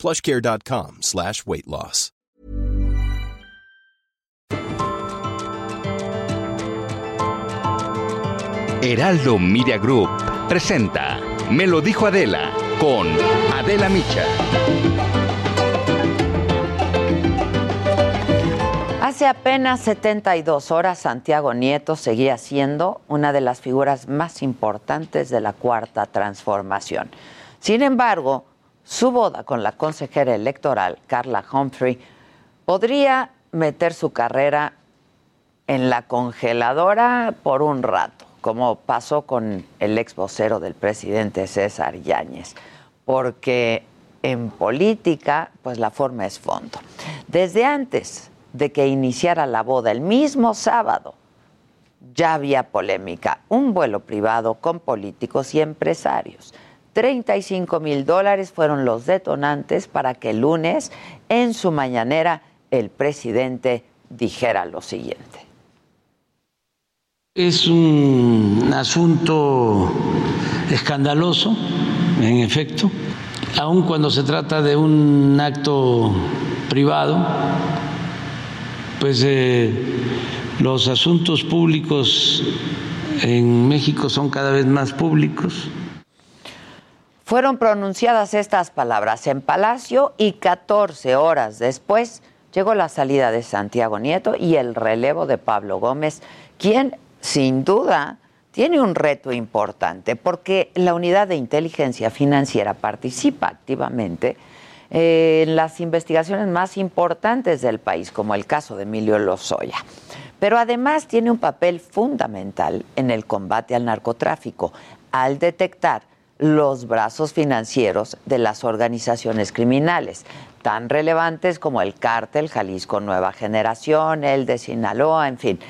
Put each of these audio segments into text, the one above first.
plushcare.com slash weight loss. Heraldo Media Group presenta Me lo dijo Adela con Adela Micha. Hace apenas 72 horas Santiago Nieto seguía siendo una de las figuras más importantes de la cuarta transformación. Sin embargo, su boda con la consejera electoral Carla Humphrey podría meter su carrera en la congeladora por un rato, como pasó con el ex vocero del presidente César Yáñez, porque en política, pues la forma es fondo. Desde antes de que iniciara la boda, el mismo sábado, ya había polémica, un vuelo privado con políticos y empresarios. 35 mil dólares fueron los detonantes para que el lunes, en su mañanera, el presidente dijera lo siguiente. Es un asunto escandaloso, en efecto, aun cuando se trata de un acto privado, pues eh, los asuntos públicos en México son cada vez más públicos. Fueron pronunciadas estas palabras en Palacio y 14 horas después llegó la salida de Santiago Nieto y el relevo de Pablo Gómez, quien sin duda tiene un reto importante porque la unidad de inteligencia financiera participa activamente en las investigaciones más importantes del país, como el caso de Emilio Lozoya. Pero además tiene un papel fundamental en el combate al narcotráfico, al detectar los brazos financieros de las organizaciones criminales, tan relevantes como el cártel Jalisco Nueva Generación, el de Sinaloa, en fin.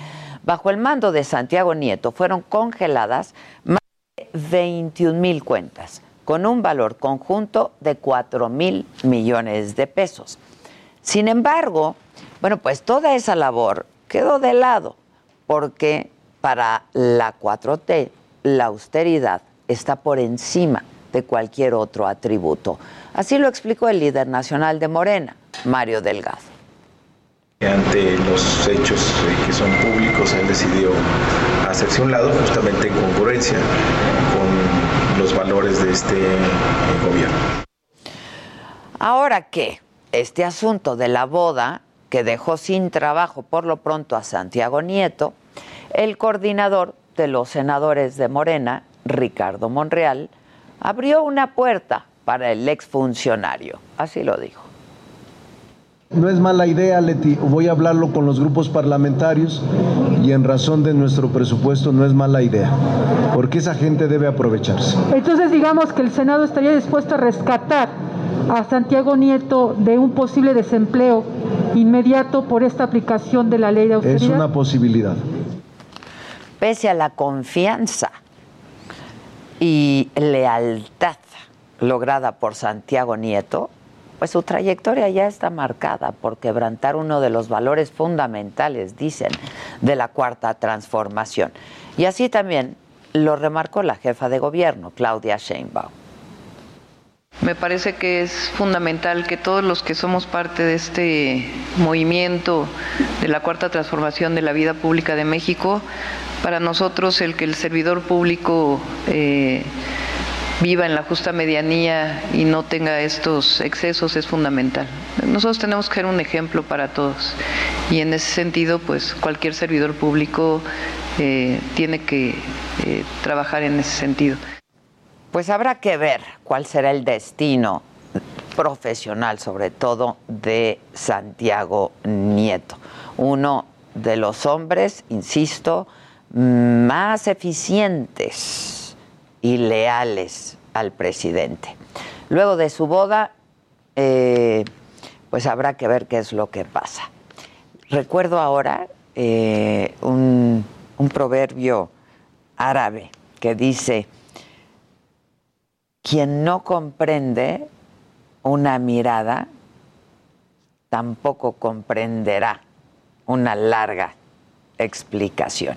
Bajo el mando de Santiago Nieto fueron congeladas más de 21 mil cuentas, con un valor conjunto de 4 mil millones de pesos. Sin embargo, bueno, pues toda esa labor quedó de lado, porque para la 4T, la austeridad está por encima de cualquier otro atributo. Así lo explicó el líder nacional de Morena, Mario Delgado. Ante los hechos que son públicos, él decidió hacerse un lado justamente en concurrencia con los valores de este eh, gobierno. Ahora que este asunto de la boda, que dejó sin trabajo por lo pronto a Santiago Nieto, el coordinador de los senadores de Morena, Ricardo Monreal, abrió una puerta para el exfuncionario. Así lo dijo. No es mala idea, Leti. Voy a hablarlo con los grupos parlamentarios y en razón de nuestro presupuesto no es mala idea, porque esa gente debe aprovecharse. Entonces digamos que el Senado estaría dispuesto a rescatar a Santiago Nieto de un posible desempleo inmediato por esta aplicación de la ley de austeridad. Es una posibilidad. Pese a la confianza y lealtad lograda por Santiago Nieto, pues su trayectoria ya está marcada por quebrantar uno de los valores fundamentales, dicen, de la cuarta transformación. Y así también lo remarcó la jefa de gobierno, Claudia Sheinbaum. Me parece que es fundamental que todos los que somos parte de este movimiento de la cuarta transformación de la vida pública de México, para nosotros el que el servidor público eh, viva en la justa medianía y no tenga estos excesos es fundamental. Nosotros tenemos que ser un ejemplo para todos y en ese sentido, pues cualquier servidor público eh, tiene que eh, trabajar en ese sentido. Pues habrá que ver cuál será el destino profesional, sobre todo de Santiago Nieto, uno de los hombres, insisto, más eficientes y leales al presidente. Luego de su boda, eh, pues habrá que ver qué es lo que pasa. Recuerdo ahora eh, un, un proverbio árabe que dice, quien no comprende una mirada, tampoco comprenderá una larga explicación.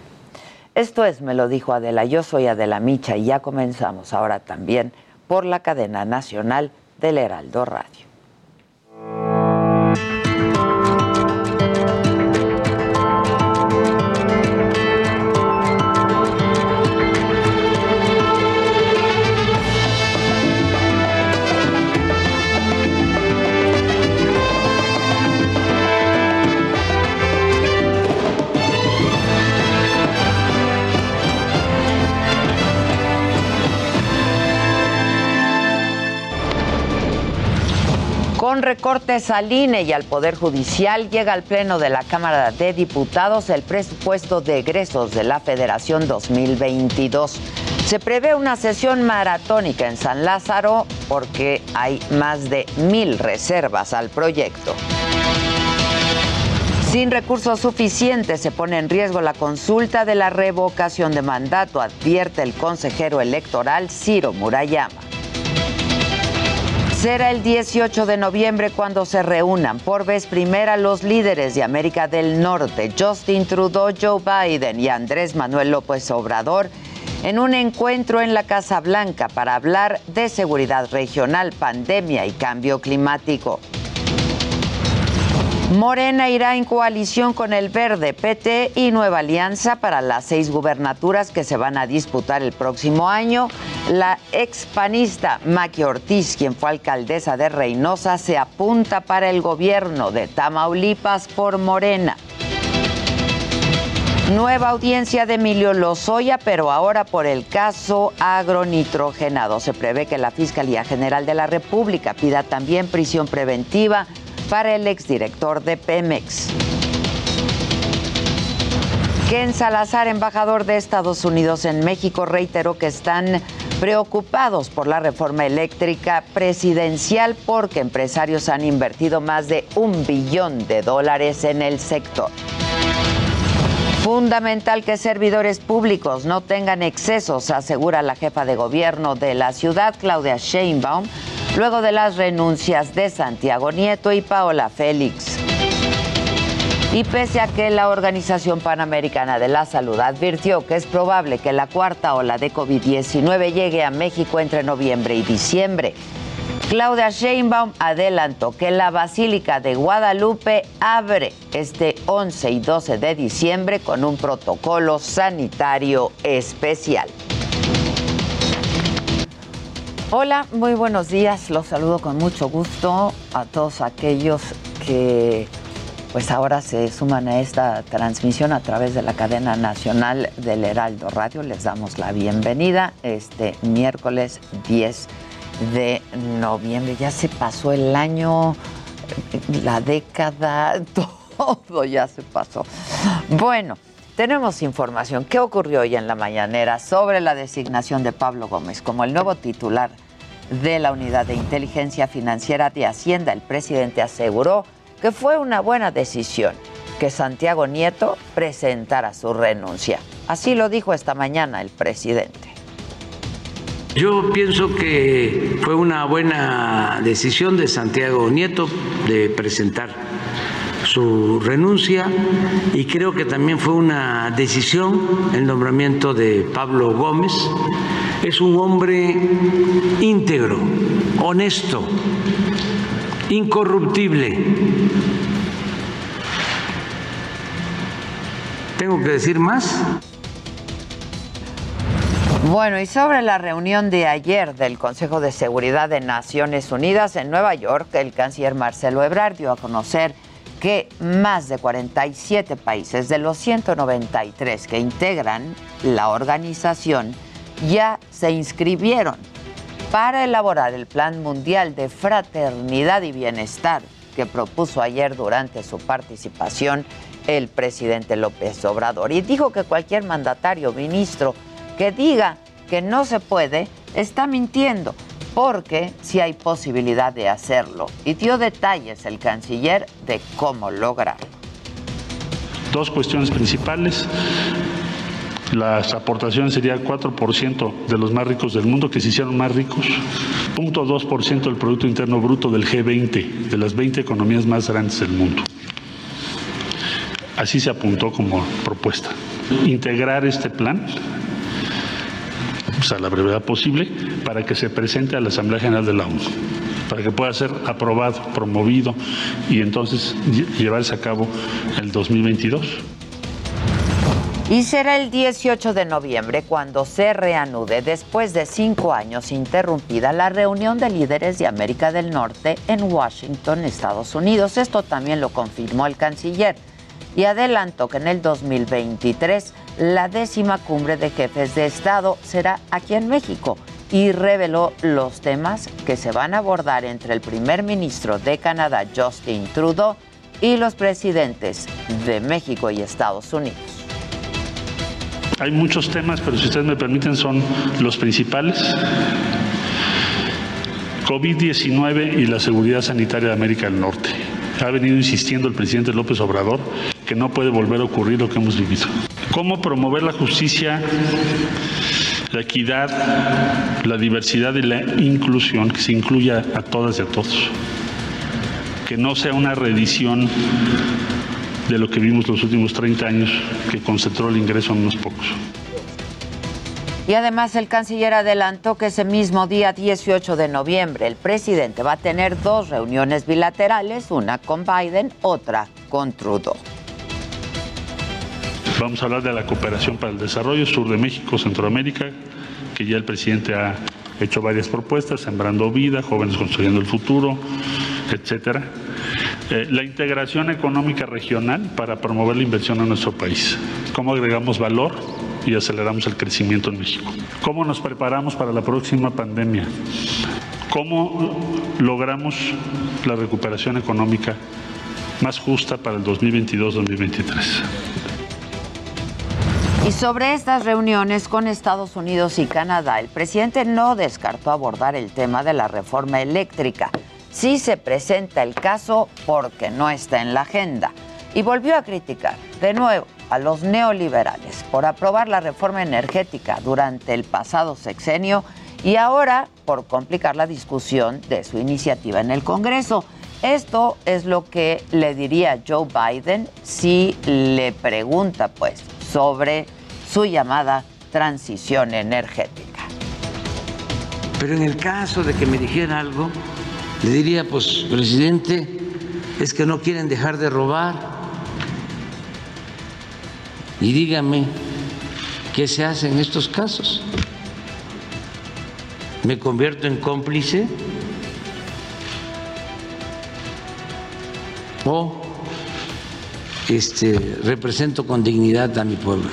Esto es, me lo dijo Adela, yo soy Adela Micha y ya comenzamos ahora también por la cadena nacional del Heraldo Radio. Recortes al INE y al Poder Judicial, llega al Pleno de la Cámara de Diputados el presupuesto de egresos de la Federación 2022. Se prevé una sesión maratónica en San Lázaro porque hay más de mil reservas al proyecto. Sin recursos suficientes se pone en riesgo la consulta de la revocación de mandato, advierte el consejero electoral Ciro Murayama. Será el 18 de noviembre cuando se reúnan por vez primera los líderes de América del Norte, Justin Trudeau, Joe Biden y Andrés Manuel López Obrador, en un encuentro en la Casa Blanca para hablar de seguridad regional, pandemia y cambio climático. Morena irá en coalición con el Verde, PT y Nueva Alianza para las seis gubernaturas que se van a disputar el próximo año. La expanista Maki Ortiz, quien fue alcaldesa de Reynosa, se apunta para el gobierno de Tamaulipas por Morena. Nueva audiencia de Emilio Lozoya, pero ahora por el caso agronitrogenado. Se prevé que la Fiscalía General de la República pida también prisión preventiva para el exdirector de Pemex. Ken Salazar, embajador de Estados Unidos en México, reiteró que están preocupados por la reforma eléctrica presidencial porque empresarios han invertido más de un billón de dólares en el sector. Fundamental que servidores públicos no tengan excesos, asegura la jefa de gobierno de la ciudad, Claudia Sheinbaum, luego de las renuncias de Santiago Nieto y Paola Félix. Y pese a que la Organización Panamericana de la Salud advirtió que es probable que la cuarta ola de COVID-19 llegue a México entre noviembre y diciembre, Claudia Sheinbaum adelantó que la Basílica de Guadalupe abre este 11 y 12 de diciembre con un protocolo sanitario especial. Hola, muy buenos días. Los saludo con mucho gusto a todos aquellos que pues ahora se suman a esta transmisión a través de la cadena nacional del Heraldo Radio. Les damos la bienvenida este miércoles 10 de noviembre. Ya se pasó el año, la década, todo ya se pasó. Bueno, tenemos información. ¿Qué ocurrió hoy en la mañanera sobre la designación de Pablo Gómez como el nuevo titular de la Unidad de Inteligencia Financiera de Hacienda? El presidente aseguró que fue una buena decisión que Santiago Nieto presentara su renuncia. Así lo dijo esta mañana el presidente. Yo pienso que fue una buena decisión de Santiago Nieto de presentar su renuncia y creo que también fue una decisión el nombramiento de Pablo Gómez. Es un hombre íntegro, honesto, incorruptible. ¿Tengo que decir más? Bueno, y sobre la reunión de ayer del Consejo de Seguridad de Naciones Unidas en Nueva York, el canciller Marcelo Ebrard dio a conocer que más de 47 países de los 193 que integran la organización ya se inscribieron para elaborar el Plan Mundial de Fraternidad y Bienestar que propuso ayer durante su participación el presidente López Obrador. Y dijo que cualquier mandatario, ministro, que diga que no se puede, está mintiendo, porque sí hay posibilidad de hacerlo y dio detalles el canciller de cómo lograrlo. Dos cuestiones principales. Las aportaciones serían 4% de los más ricos del mundo que se hicieron más ricos, 0.2% del Producto Interno Bruto del G20, de las 20 economías más grandes del mundo. Así se apuntó como propuesta. Integrar este plan a la brevedad posible para que se presente a la Asamblea General de la ONU, para que pueda ser aprobado, promovido y entonces llevarse a cabo el 2022. Y será el 18 de noviembre cuando se reanude, después de cinco años interrumpida, la reunión de líderes de América del Norte en Washington, Estados Unidos. Esto también lo confirmó el canciller y adelantó que en el 2023 la décima cumbre de jefes de Estado será aquí en México y reveló los temas que se van a abordar entre el primer ministro de Canadá, Justin Trudeau, y los presidentes de México y Estados Unidos. Hay muchos temas, pero si ustedes me permiten son los principales. COVID-19 y la seguridad sanitaria de América del Norte. Ha venido insistiendo el presidente López Obrador que no puede volver a ocurrir lo que hemos vivido. ¿Cómo promover la justicia, la equidad, la diversidad y la inclusión, que se incluya a todas y a todos? Que no sea una reedición de lo que vimos los últimos 30 años, que concentró el ingreso en unos pocos. Y además el canciller adelantó que ese mismo día 18 de noviembre el presidente va a tener dos reuniones bilaterales, una con Biden, otra con Trudeau. Vamos a hablar de la cooperación para el desarrollo sur de México, Centroamérica, que ya el presidente ha hecho varias propuestas, sembrando vida, jóvenes construyendo el futuro, etcétera. Eh, la integración económica regional para promover la inversión en nuestro país. ¿Cómo agregamos valor y aceleramos el crecimiento en México? ¿Cómo nos preparamos para la próxima pandemia? ¿Cómo logramos la recuperación económica más justa para el 2022-2023? Y sobre estas reuniones con Estados Unidos y Canadá, el presidente no descartó abordar el tema de la reforma eléctrica. Sí se presenta el caso porque no está en la agenda. Y volvió a criticar de nuevo a los neoliberales por aprobar la reforma energética durante el pasado sexenio y ahora por complicar la discusión de su iniciativa en el Congreso. Esto es lo que le diría Joe Biden si le pregunta, pues, sobre su llamada transición energética. Pero en el caso de que me dijera algo, le diría, pues, presidente, es que no quieren dejar de robar. Y dígame, ¿qué se hace en estos casos? ¿Me convierto en cómplice? ¿O este, represento con dignidad a mi pueblo.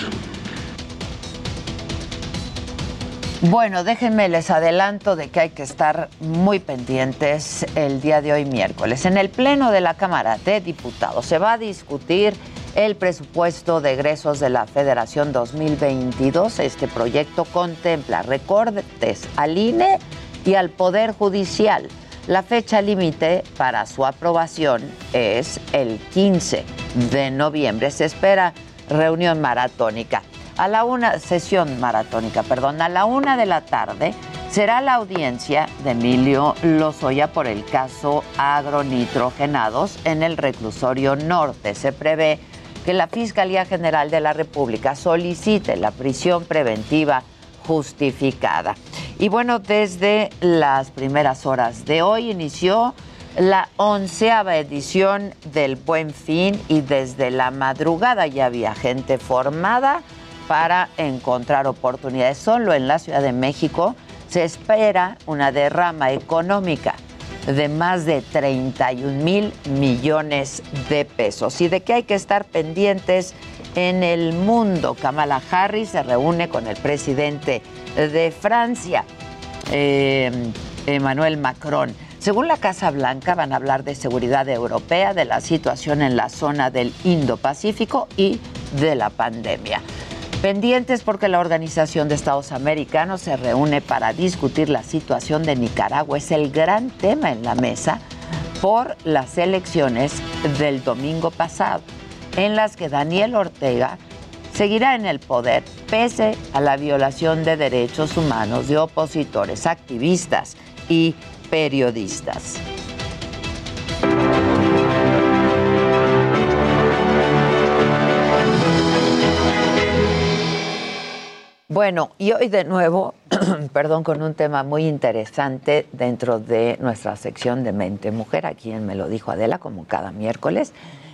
Bueno, déjenme les adelanto de que hay que estar muy pendientes el día de hoy miércoles. En el Pleno de la Cámara de Diputados se va a discutir el presupuesto de egresos de la Federación 2022. Este proyecto contempla recortes al INE y al Poder Judicial. La fecha límite para su aprobación es el 15 de noviembre. Se espera reunión maratónica. A la una, sesión maratónica, perdón, a la una de la tarde será la audiencia de Emilio Lozoya por el caso agronitrogenados en el reclusorio norte. Se prevé que la Fiscalía General de la República solicite la prisión preventiva justificada. Y bueno, desde las primeras horas de hoy inició la onceava edición del Buen Fin y desde la madrugada ya había gente formada para encontrar oportunidades. Solo en la Ciudad de México se espera una derrama económica de más de 31 mil millones de pesos. ¿Y de qué hay que estar pendientes en el mundo? Kamala Harris se reúne con el presidente de Francia, eh, Emmanuel Macron. Según la Casa Blanca, van a hablar de seguridad europea, de la situación en la zona del Indo-Pacífico y de la pandemia. Pendientes porque la Organización de Estados Americanos se reúne para discutir la situación de Nicaragua. Es el gran tema en la mesa por las elecciones del domingo pasado, en las que Daniel Ortega seguirá en el poder pese a la violación de derechos humanos de opositores, activistas y periodistas. Bueno, y hoy de nuevo, perdón, con un tema muy interesante dentro de nuestra sección de Mente Mujer, a quien me lo dijo Adela, como cada miércoles.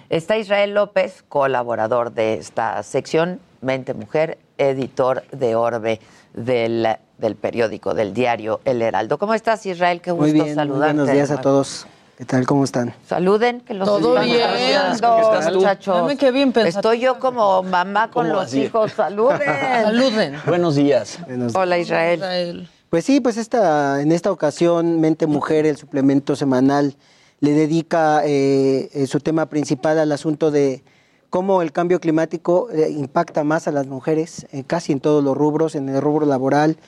Está Israel López, colaborador de esta sección, Mente Mujer, editor de Orbe del, del periódico, del diario El Heraldo. ¿Cómo estás, Israel? Qué gusto muy bien, saludarte. buenos días a todos. ¿Qué tal? ¿Cómo están? Saluden, que los Todo están bien. saludando, ¿Cómo estás tú? muchachos. Dame qué bien pensado. Estoy yo como mamá con ¿Cómo los así? hijos. Saluden. Saluden. Buenos días. Hola, Israel. Israel. Pues sí, pues esta, en esta ocasión, Mente Mujer, el suplemento semanal, le dedica eh, eh, su tema principal al asunto de cómo el cambio climático eh, impacta más a las mujeres, eh, casi en todos los rubros, en el rubro laboral,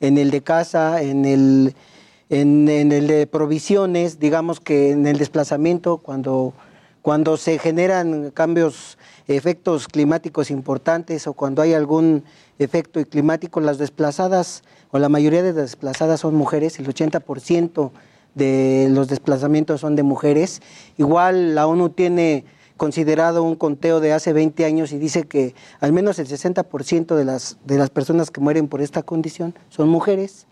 en el de casa, en el, en, el de provisiones, digamos que en el desplazamiento, cuando, cuando se generan cambios, efectos climáticos importantes o cuando hay algún efecto climático, las desplazadas o la mayoría de las desplazadas son mujeres, el 80% de los desplazamientos son de mujeres. Igual la ONU tiene considerado un conteo de hace 20 años y dice que al menos el 60% de las, de las personas que mueren por esta condición son mujeres,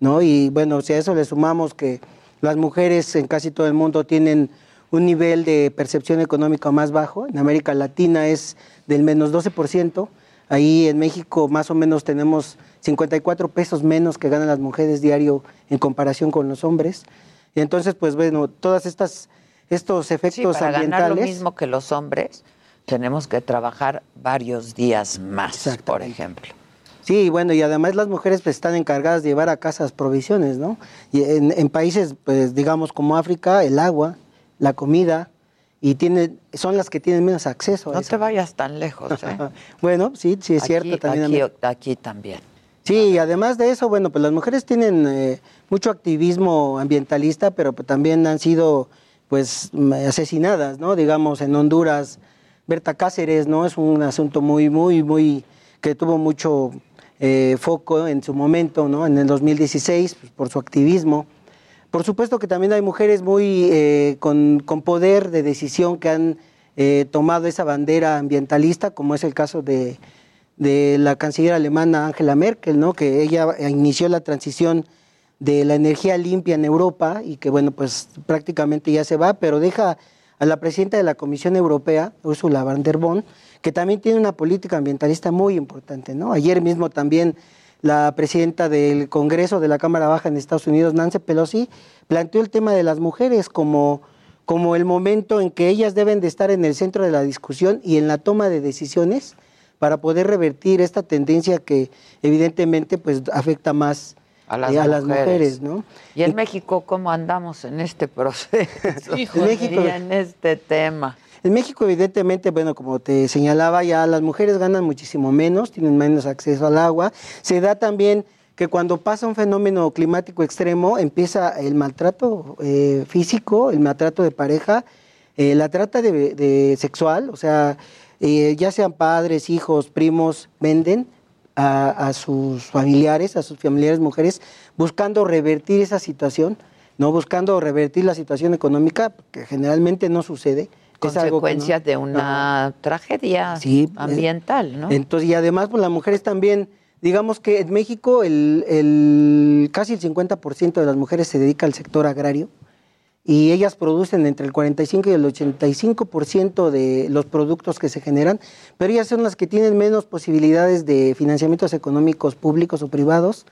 ¿no? Y bueno, si a eso le sumamos que las mujeres en casi todo el mundo tienen un nivel de percepción económica más bajo, en América Latina es del menos 12%, ahí en México más o menos tenemos 54 pesos menos que ganan las mujeres diario en comparación con los hombres. Y entonces, pues bueno, todas estas estos Sí, efectos para ganar ambientales lo mismo que los hombres, tenemos que trabajar varios días más, por ejemplo. Sí, bueno, y además las mujeres pues, están encargadas de llevar a casa las provisiones, ¿no? Y en, en países, pues digamos como África, el agua, la comida, y tiene, son las que tienen menos acceso a No eso. te vayas tan lejos, ¿eh? bueno, sí, sí es cierto. También aquí, también. Sí, y además de eso, bueno, pues las mujeres tienen eh, mucho activismo ambientalista, pero pues, también han sido pues m- asesinadas, ¿no? Digamos, en Honduras, Berta Cáceres, ¿no? Es un asunto muy, muy, muy, que tuvo mucho eh, foco en su momento, ¿no? En el 2016, pues, por su activismo. Por supuesto que también hay mujeres muy eh, con, con poder de decisión que han eh, tomado esa bandera ambientalista, como es el caso de, de la canciller alemana Angela Merkel, ¿no? que ella inició la transición de la energía limpia en Europa y que bueno, pues prácticamente ya se va, pero deja a la presidenta de la Comisión Europea, Ursula von der Bonn, que también tiene una política ambientalista muy importante, ¿no? Ayer mismo también la presidenta del Congreso de la Cámara Baja en Estados Unidos, Nancy Pelosi, planteó el tema de las mujeres como, como el momento en que ellas deben de estar en el centro de la discusión y en la toma de decisiones para poder revertir esta tendencia que evidentemente pues afecta más A las, eh, a las mujeres. mujeres, ¿no? ¿Y en México cómo andamos en este proceso? Híjole. En México- Y en este tema. En México, evidentemente, bueno, como te señalaba, ya las mujeres ganan muchísimo menos, tienen menos acceso al agua. Se da también que cuando pasa un fenómeno climático extremo, empieza el maltrato eh, físico, el maltrato de pareja, eh, la trata de, de sexual, o sea, eh, ya sean padres, hijos, primos, venden a, a sus familiares, a sus familiares mujeres, buscando revertir esa situación, no buscando revertir la situación económica, que generalmente no sucede. Que no- Consecuencias de una tragedia Sí, ambiental, ¿no? Entonces, y además, pues las mujeres también, digamos que en México el, el- casi el 50% de las mujeres se dedica al sector agrario y ellas producen entre el 45 y el 85% de los productos que se generan, pero ellas son las que tienen menos posibilidades de financiamientos económicos públicos o privados,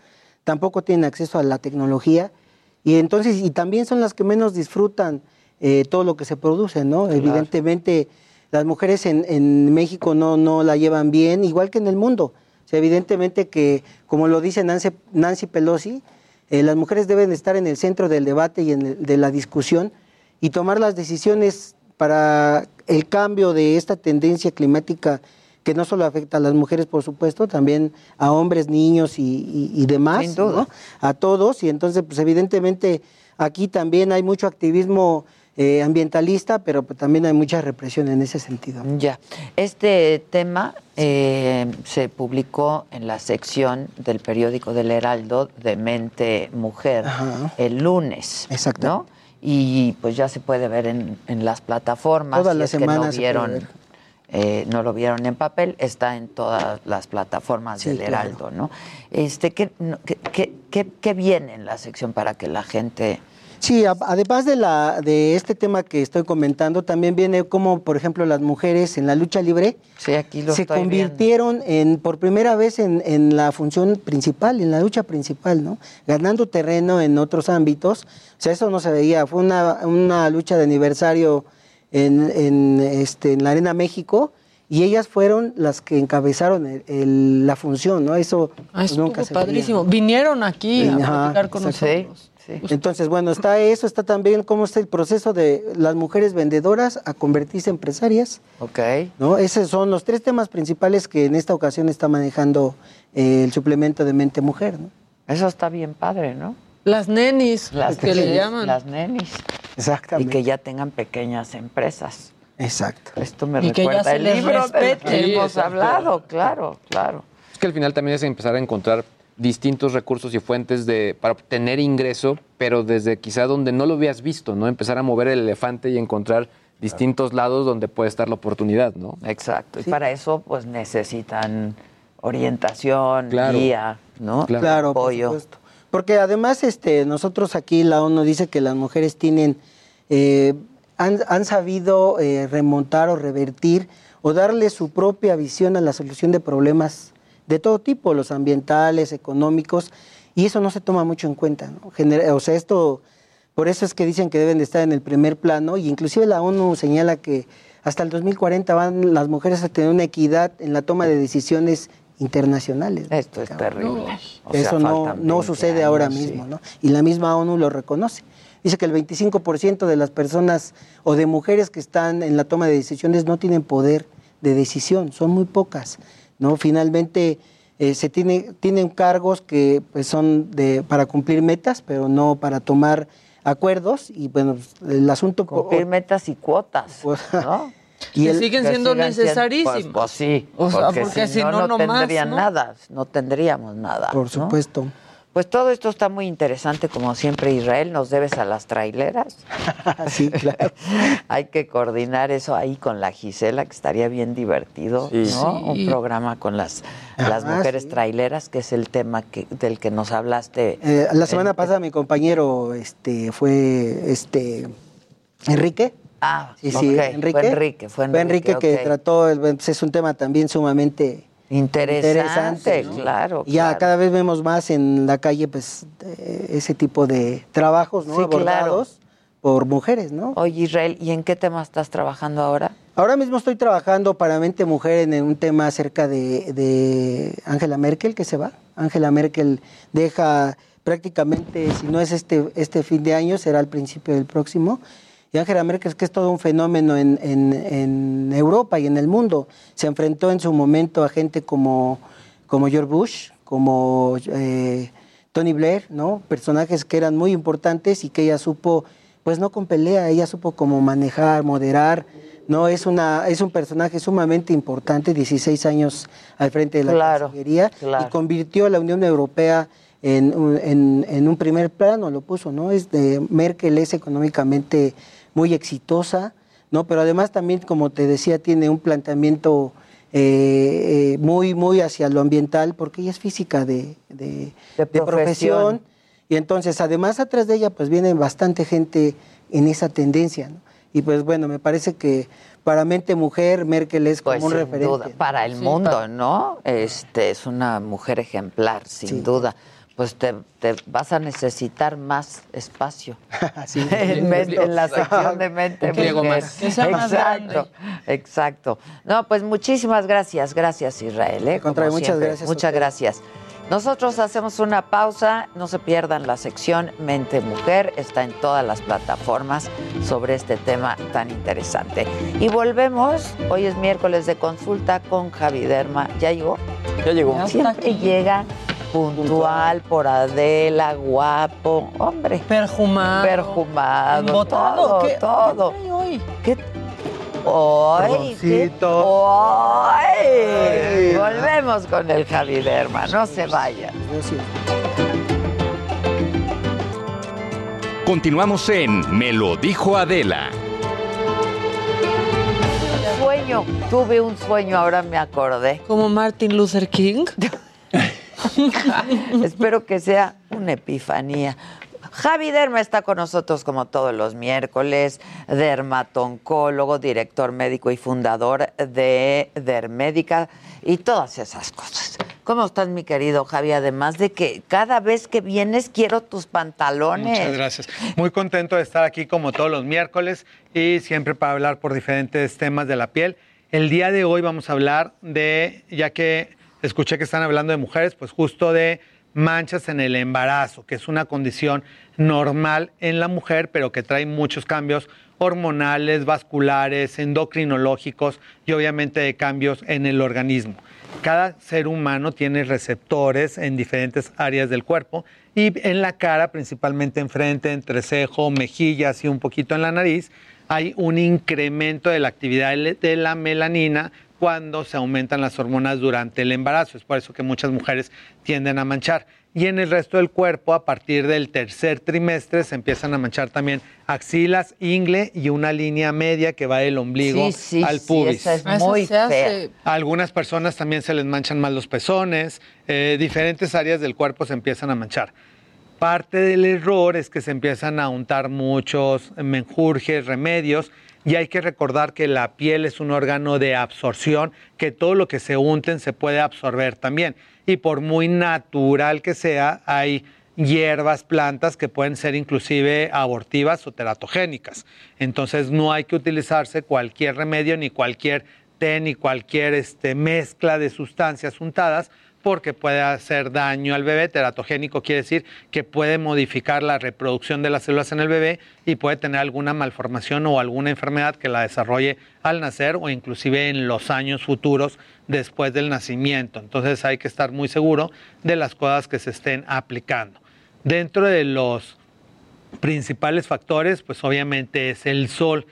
tampoco tienen acceso a la tecnología y entonces y también son las que menos disfrutan eh, todo lo que se produce, ¿no? Evidentemente las mujeres en, en México no, no la llevan bien, igual que en el mundo. O sea, evidentemente que, como lo dice Nancy, Nancy Pelosi, eh, las mujeres deben estar en el centro del debate y en el- de la discusión y tomar las decisiones para el cambio de esta tendencia climática que no solo afecta a las mujeres, por supuesto, también a hombres, niños y, y- y demás. ¿no? a todos. Y entonces, pues evidentemente aquí también hay mucho activismo eh, ambientalista, pero pues, también hay mucha represión en ese sentido. Ya. Este tema eh, se publicó en la sección del periódico del Heraldo de Mente Mujer Ajá. el lunes. Exacto. ¿no? Y pues ya se puede ver en, en las plataformas. Toda si la es que semana no se vieron, eh, no lo vieron en papel, está en todas las plataformas Sí, del claro. Heraldo, ¿no? Este, ¿qué, no, qué, qué- qué- qué viene en la sección para que la gente Sí, a- además de, la, de este tema que estoy comentando, también viene como, por ejemplo, las mujeres en la lucha libre Sí, aquí lo se estoy viendo. convirtieron en, por primera vez en, en la función principal, en la lucha principal, ¿no? Ganando terreno en otros ámbitos. O sea, eso no se veía. Fue una, una lucha de aniversario en, en, este, en la Arena México y ellas fueron las que encabezaron el- el- la función, ¿no? Eso Ah, pues, nunca se veía. padrísimo. Vinieron aquí a platicar con exacto. Entonces, bueno, está eso, está también cómo está el proceso de las mujeres vendedoras a convertirse en empresarias. Ok. ¿no? Esos son los tres temas principales que en esta ocasión está manejando eh, el suplemento de Mente Mujer. ¿no? Eso está bien padre, ¿no? Las nenis, Las que le nenis, llaman. Las nenis. Y Exactamente. que ya tengan pequeñas empresas. Exacto. Esto me Y que ya recuerda se el les libro del que Sí, hemos exacto. hablado, claro, claro. Es que al final también es empezar a encontrar distintos recursos y fuentes de, para obtener ingreso, pero desde quizá donde no lo habías visto, ¿no? Empezar a mover el elefante y encontrar distintos lados donde puede estar la oportunidad, ¿no? Exacto. Y para eso, pues necesitan orientación, Claro. guía, ¿no? Claro. Claro, por supuesto. Porque además, este, nosotros aquí la ONU dice que las mujeres tienen, eh, han, han sabido eh, remontar o revertir o darle su propia visión a la solución de problemas de todo tipo, los ambientales, económicos, y eso no se toma mucho en cuenta. o sea, esto, por eso es que dicen que deben de estar en el primer plano, y inclusive la ONU señala que hasta el 2040 van las mujeres a tener una equidad en la toma de decisiones internacionales. Esto es terrible. O sea, Eso no, faltan no 20 sucede ahora sí. mismo, ¿no? Y la misma ONU lo reconoce. Dice que el 25% de las personas o de mujeres que están en la toma de decisiones no tienen poder de decisión, son muy pocas, ¿no? Finalmente eh, se tiene, tienen cargos que pues, son de, para cumplir metas, pero no para tomar acuerdos y bueno, el asunto... Cumplir metas y cuotas, Pues, ¿no? y Que el- siguen Que siendo sigan necesarísimas. Pues, pues sí, O sea, porque, porque si, si no, no, no, más, tendrían ¿no? nada, no tendríamos nada. por ¿no? Pues todo esto está muy interesante, como siempre, Israel, nos debes a las traileras. sí, claro. Hay que coordinar eso ahí con la Gisela, que estaría bien divertido, Sí. ¿no? Sí. Un programa con las, las Ah, mujeres sí. traileras, que es el tema que, del que nos hablaste. Eh, la semana en- pasada mi compañero este, fue este, Enrique. Ah, Sí, sí, ok, Enrique. Fue Enrique, fue Enrique. que trató, el- es un tema también sumamente Interesante, ¿no? claro. Ya claro. cada vez vemos más en la calle pues eh, ese tipo de trabajos, ¿no? Sí, claro. Abordados por mujeres, ¿no? Oye, Israel, ¿y en qué tema estás trabajando ahora? Ahora mismo estoy trabajando para Mente Mujer en un tema acerca de de Angela Merkel que se va. Angela Merkel deja prácticamente, si no es este, este fin de año, será al principio del próximo. Y Angela Merkel, que es todo un fenómeno en, en- en Europa y en el mundo, se enfrentó en su momento a gente como, como George Bush, como eh, Tony Blair, ¿no? Personajes que eran muy importantes y que ella supo, pues no con pelea, ella supo cómo manejar, moderar, ¿no? Es, una, es un personaje sumamente importante, 16 años al frente de la Claro, Cancillería claro. y convirtió a la Unión Europea en, un- en- en un primer plano, lo puso, ¿no? Es de, Merkel es económicamente muy exitosa, ¿no? Pero además también, como te decía, tiene un planteamiento eh, eh, muy, muy hacia lo ambiental, porque ella es física de, de- De de profesión. Y entonces, además, atrás de ella, pues viene bastante gente en esa tendencia, ¿no? Y pues bueno, me parece que para mente mujer, Merkel es como Pues un sin referente. duda, para el mundo, ¿no? Este es una mujer ejemplar, sin duda. Pues te, te vas a necesitar más espacio Sí. en, men- en la sección de mente mujer. exacto, exacto. No, pues muchísimas gracias, gracias Israel. ¿eh? Como muchas siempre. gracias Muchas gracias. Nosotros hacemos una pausa, no se pierdan la sección Mente Mujer, está en todas las plataformas sobre este tema tan interesante. Y volvemos, hoy es miércoles de consulta con Javi Derma. ¿Ya llegó? Ya llegó. Siempre llega puntual por Adela, guapo, hombre. Perjumado. Perjumado. Embotado, Todo, ¿qué? todo. Ay, hoy. ¿Qué? ¡Ay! qué- ¡Ay! Volvemos con el Javi Derma, no se vayan. Continuamos en Me lo dijo Adela. Sueño, tuve un sueño, ahora me acordé. Como Martin Luther King. Espero que sea una epifanía. Javi Derma está con nosotros como todos los miércoles, dermatoncólogo, director médico y fundador de Dermédica y todas esas cosas. ¿Cómo estás, mi querido Javi? Además de que cada vez que vienes quiero tus pantalones. Muchas gracias. Muy contento de estar aquí como todos los miércoles y siempre para hablar por diferentes temas de la piel. El día de hoy vamos a hablar de, ya que escuché que están hablando de mujeres, pues justo de manchas en el embarazo, que es una condición normal en la mujer, pero que trae muchos cambios hormonales, vasculares, endocrinológicos y obviamente de cambios en el organismo. Cada ser humano tiene receptores en diferentes áreas del cuerpo y en la cara, principalmente enfrente, entrecejo, mejillas y un poquito en la nariz, hay un incremento de la actividad de la melanina cuando se aumentan las hormonas durante el embarazo. Es por eso que muchas mujeres tienden a manchar. Y en el resto del cuerpo, a partir del tercer trimestre, se empiezan a manchar también axilas, ingle y una línea media que va del ombligo Sí, sí, al sí, pubis. esa es muy fea. A algunas personas también se les manchan más los pezones, eh, diferentes áreas del cuerpo se empiezan a manchar. Parte del error es que se empiezan a untar muchos menjurjes, remedios, y hay que recordar que la piel es un órgano de absorción, que todo lo que se unten se puede absorber también. Y por muy natural que sea, hay hierbas, plantas que pueden ser inclusive abortivas o teratogénicas. Entonces no hay que utilizarse cualquier remedio ni cualquier té ni cualquier este, mezcla de sustancias untadas porque puede hacer daño al bebé. Teratogénico quiere decir que puede modificar la reproducción de las células en el bebé y puede tener alguna malformación o alguna enfermedad que la desarrolle al nacer o inclusive en los años futuros después del nacimiento. Entonces hay que estar muy seguro de las cosas que se estén aplicando. Dentro de los principales factores, pues obviamente es el sol,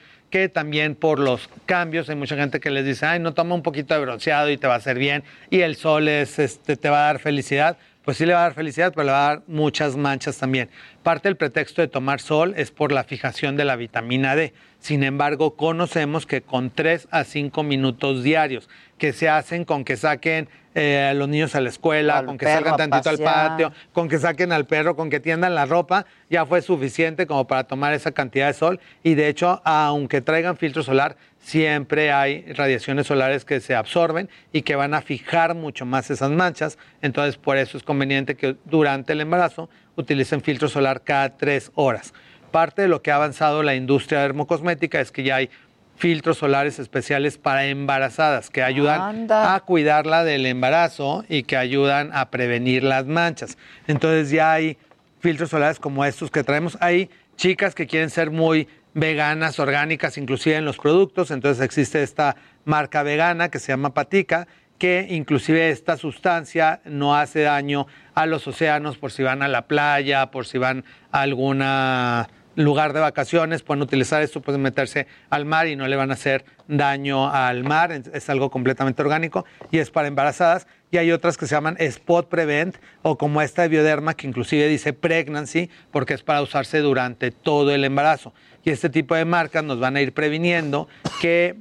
también por los cambios hay mucha gente que les dice, ay, no toma un poquito de bronceado y te va a hacer bien, y el sol es, este, te va a dar felicidad. Pues sí le va a dar felicidad, pero le va a dar muchas manchas también. Parte del pretexto de tomar sol es por la fijación de la vitamina D. Sin embargo, conocemos que con 3 a 5 minutos diarios, que se hacen con que saquen eh, a los niños a la escuela, Al con que salgan tantito al patio, con que saquen al perro, con que tiendan la ropa, ya fue suficiente como para tomar esa cantidad de sol. Y de hecho, aunque traigan filtro solar, siempre hay radiaciones solares que se absorben y que van a fijar mucho más esas manchas. Entonces, por eso es conveniente que durante el embarazo utilicen filtro solar cada tres horas. Parte de lo que ha avanzado la industria dermocosmética es que ya hay filtros solares especiales para embarazadas que ayudan Anda. a cuidarla del embarazo y que ayudan a prevenir las manchas. Entonces ya hay filtros solares como estos que traemos. Hay chicas que quieren ser muy veganas, orgánicas, inclusive en los productos. Entonces existe esta marca vegana que se llama Patica, que inclusive esta sustancia no hace daño a los océanos por si van a la playa, por si van a alguna lugar de vacaciones, pueden utilizar esto, pueden meterse al mar y no le van a hacer daño al mar, es algo completamente orgánico y es para embarazadas. Y hay otras que se llaman Spot Prevent o como esta de Bioderma que inclusive dice Pregnancy porque es para usarse durante todo el embarazo. Y este tipo de marcas nos van a ir previniendo que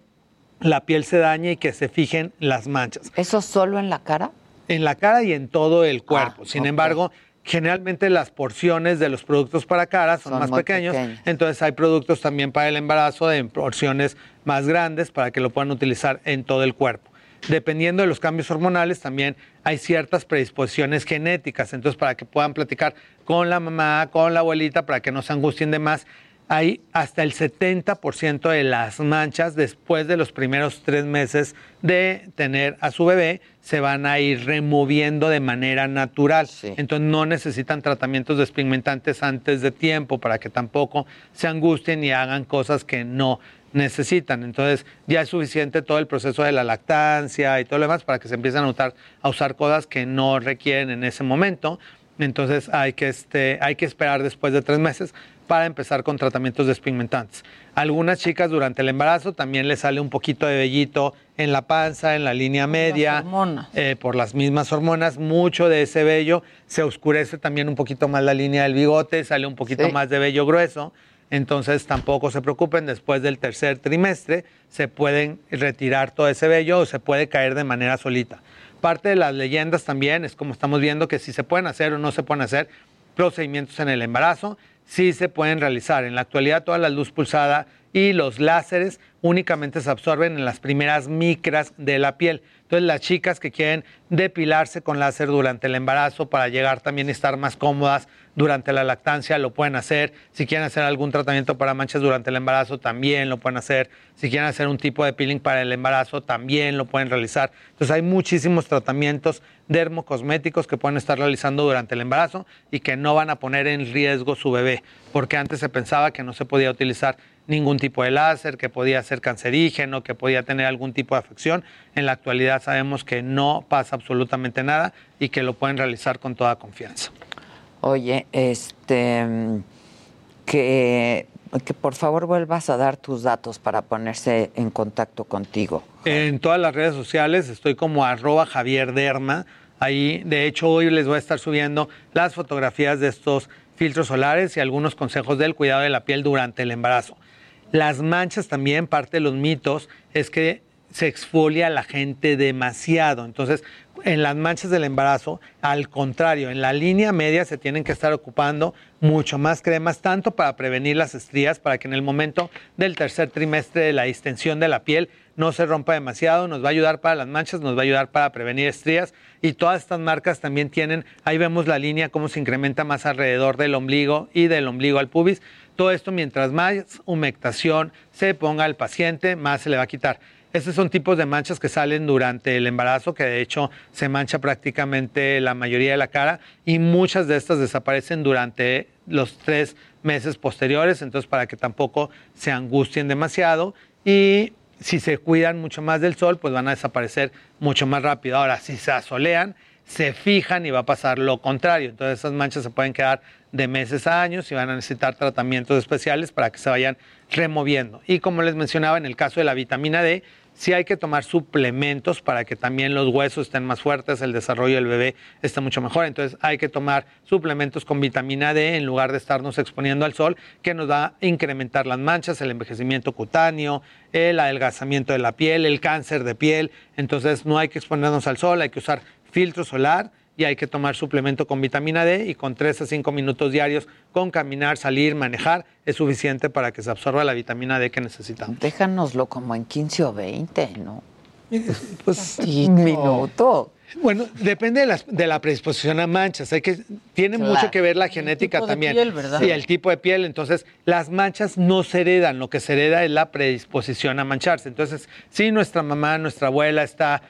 la piel se dañe y que se fijen las manchas. ¿Eso solo en la cara? En la cara y en todo el cuerpo. Ah, Sin ok. embargo, generalmente las porciones de los productos para cara son, Son más pequeños. pequeñas. Entonces hay productos también para el embarazo en porciones más grandes para que lo puedan utilizar en todo el cuerpo. Dependiendo de los cambios hormonales, también hay ciertas predisposiciones genéticas. Entonces, para que puedan platicar con la mamá, con la abuelita, para que no se angustien de más, hay hasta el 70% de las manchas después de los primeros tres meses de tener a su bebé se van a ir removiendo de manera natural. Entonces no necesitan tratamientos despigmentantes antes de tiempo para que tampoco se angustien y hagan cosas que no necesitan. Entonces ya es suficiente todo el proceso de la lactancia y todo lo demás para que se empiecen a, usar, a usar cosas que no requieren en ese momento. Entonces hay que, este, hay que esperar después de tres meses para empezar con tratamientos despigmentantes. Algunas chicas durante el embarazo también les sale un poquito de vellito en la panza, en la línea media, eh, por las mismas hormonas. Mucho de ese vello se oscurece también un poquito más la línea del bigote, sale un poquito más de vello grueso. Entonces tampoco se preocupen, después del tercer trimestre se pueden retirar todo ese vello o se puede caer de manera solita. Parte de las leyendas también es como estamos viendo que si se pueden hacer o no se pueden hacer procedimientos en el embarazo sí se pueden realizar. En la actualidad toda la luz pulsada y los láseres únicamente se absorben en las primeras micras de la piel. Entonces las chicas que quieren depilarse con láser durante el embarazo para llegar también a estar más cómodas durante la lactancia lo pueden hacer. Si quieren hacer algún tratamiento para manchas durante el embarazo también lo pueden hacer. Si quieren hacer un tipo de peeling para el embarazo también lo pueden realizar. Entonces hay muchísimos tratamientos dermocosméticos que pueden estar realizando durante el embarazo y que no van a poner en riesgo su bebé, porque antes se pensaba que no se podía utilizar ningún tipo de láser, que podía ser cancerígeno, que podía tener algún tipo de afección. En la actualidad sabemos que no pasa absolutamente nada y que lo pueden realizar con toda confianza. Oye, este que, que por favor vuelvas a dar tus datos para ponerse en contacto contigo. En todas las redes sociales estoy como arroba Javier. Ahí, de hecho, hoy les voy a estar subiendo las fotografías de estos filtros solares y algunos consejos del cuidado de la piel durante el embarazo. Las manchas también, parte de los mitos, es que se exfolia a la gente demasiado. Entonces, en las manchas del embarazo, al contrario, en la línea media se tienen que estar ocupando mucho más cremas, tanto para prevenir las estrías, para que en el momento del tercer trimestre de la distensión de la piel no se rompa demasiado, nos va a ayudar para las manchas, nos va a ayudar para prevenir estrías y todas estas marcas también tienen, ahí vemos la línea cómo se incrementa más alrededor del ombligo y del ombligo al pubis. Todo esto mientras más humectación se ponga al paciente, más se le va a quitar. Estos son tipos de manchas que salen durante el embarazo, que de hecho se mancha prácticamente la mayoría de la cara y muchas de estas desaparecen durante los tres meses posteriores, entonces para que tampoco se angustien demasiado y si se cuidan mucho más del sol, pues van a desaparecer mucho más rápido. Ahora, si se asolean, se fijan y va a pasar lo contrario. Entonces esas manchas se pueden quedar de meses a años y van a necesitar tratamientos especiales para que se vayan removiendo. Y como les mencionaba, en el caso de la vitamina D, sí hay que tomar suplementos para que también los huesos estén más fuertes, el desarrollo del bebé esté mucho mejor. Entonces hay que tomar suplementos con vitamina D en lugar de estarnos exponiendo al sol, que nos va a incrementar las manchas, el envejecimiento cutáneo, el adelgazamiento de la piel, el cáncer de piel. Entonces no hay que exponernos al sol, hay que usar filtro solar y hay que tomar suplemento con vitamina D y con 3 a 5 minutos diarios con caminar, salir, manejar es suficiente para que se absorba la vitamina D que necesitamos. Déjanoslo como en 15 o 20, ¿no? Pues un minuto. Bueno, depende de la, de la, predisposición a manchas. Hay que, tiene mucho que ver la genética el también. Piel, ¿verdad? Sí, el tipo de piel. Entonces, las manchas no se heredan. Lo que se hereda es la predisposición a mancharse. Entonces, si nuestra mamá, nuestra abuela está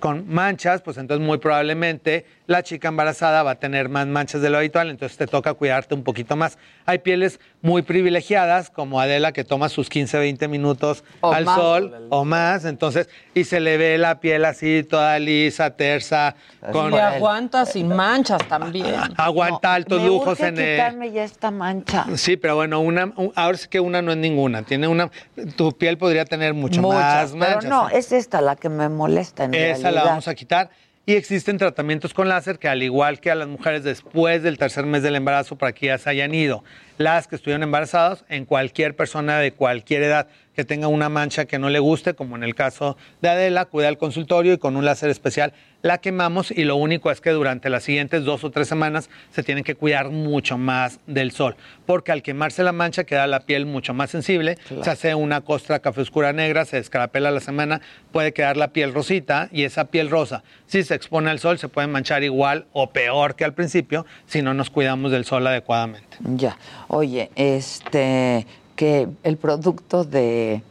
con manchas, pues entonces muy probablemente la chica embarazada va a tener más manchas de lo habitual, entonces te toca cuidarte un poquito más. Hay pieles muy privilegiadas, como Adela, que toma sus 15, 20 minutos al sol o más, entonces, y se le ve la piel así toda lisa, tersa. Con... Y aguanta sin manchas también. Aguanta altos lujos en el... quitarme ya esta mancha. Sí, pero bueno, una, ahora sí que una no es ninguna, tiene una, tu piel podría tener mucho más manchas. Pero no, es esta la que me molesta en Esa la vamos a quitar. Y existen tratamientos con láser que al igual que a las mujeres después del tercer mes del embarazo para que ya se hayan ido, las que estuvieron embarazadas, en cualquier persona de cualquier edad que tenga una mancha que no le guste, como en el caso de Adela, cuida al consultorio y con un láser especial la quemamos y lo único es que durante las siguientes dos o tres semanas se tienen que cuidar mucho más del sol, porque al quemarse la mancha queda la piel mucho más sensible, se hace una costra café oscura negra, se descarapela la semana, puede quedar la piel rosita y esa piel rosa, si se expone al sol, se puede manchar igual o peor que al principio si no nos cuidamos del sol adecuadamente. Ya, oye, este, que el producto de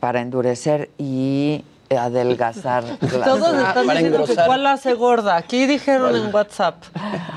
para endurecer y adelgazar. Todos están diciendo que cuál la hace gorda. Aquí dijeron en WhatsApp.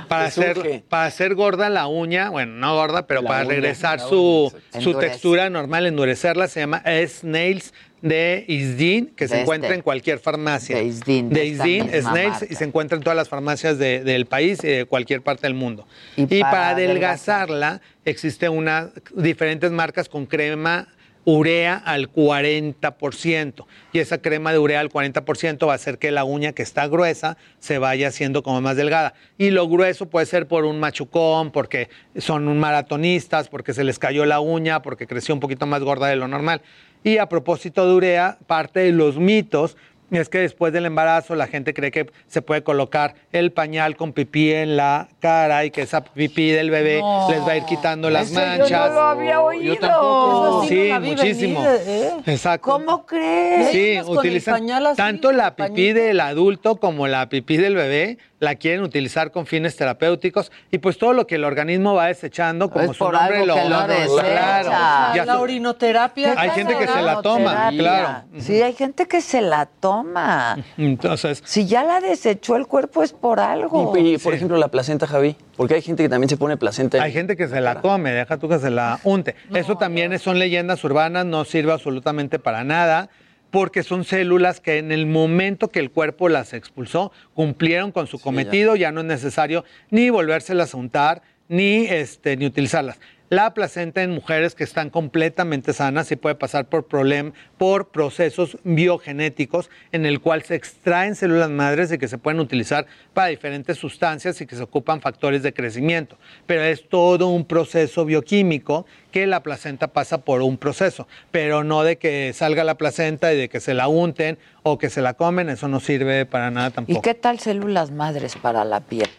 Para hacer, para hacer gorda la uña, bueno, no gorda, pero para regresar su, su textura normal, endurecerla, se llama Snails de Isdin, que se encuentra en cualquier farmacia. De Isdin. De Isdin, Snails, y se encuentra en todas las farmacias del país y de cualquier parte del mundo. Y, para, para adelgazarla, existen una, diferentes marcas con crema urea al 40%. Y esa crema de urea al 40% va a hacer que la uña que está gruesa se vaya haciendo como más delgada. Y lo grueso puede ser por un machucón, porque son un maratonistas, porque se les cayó la uña, porque creció un poquito más gorda de lo normal. Y a propósito de urea, parte de los mitos es que después del embarazo la gente cree que se puede colocar el pañal con pipí en la cara y que esa pipí del bebé les va a ir quitando las manchas. Yo no lo había oído. Yo tampoco. Sí, muchísimo. ¿eh? Exacto. ¿Cómo crees? Sí, utilizan tanto la pipí del adulto como la pipí del bebé la quieren utilizar con fines terapéuticos y pues todo lo que el organismo va desechando como su nombre lo, claro, la orinoterapia. Hay gente que se la toma claro. Sí hay gente que se la toma. Entonces si ya la desechó el cuerpo es por algo. Y, por ejemplo la placenta Javi porque hay gente que también se pone placenta hay gente que se la come deja tú que se la unte. Eso también son leyendas urbanas no sirve absolutamente para nada porque son células que en el momento que el cuerpo las expulsó cumplieron con su cometido, ya. no es necesario ni volvérselas a untar ni, este, ni utilizarlas. La placenta en mujeres que están completamente sanas sí puede pasar por, problem, por procesos biogenéticos en el cual se extraen células madres y que se pueden utilizar para diferentes sustancias y que se ocupan factores de crecimiento. Pero es todo un proceso bioquímico que la placenta pasa por un proceso, pero no de que salga la placenta y de que se la unten o que se la comen, eso no sirve para nada tampoco. ¿Y qué tal células madres para la piel?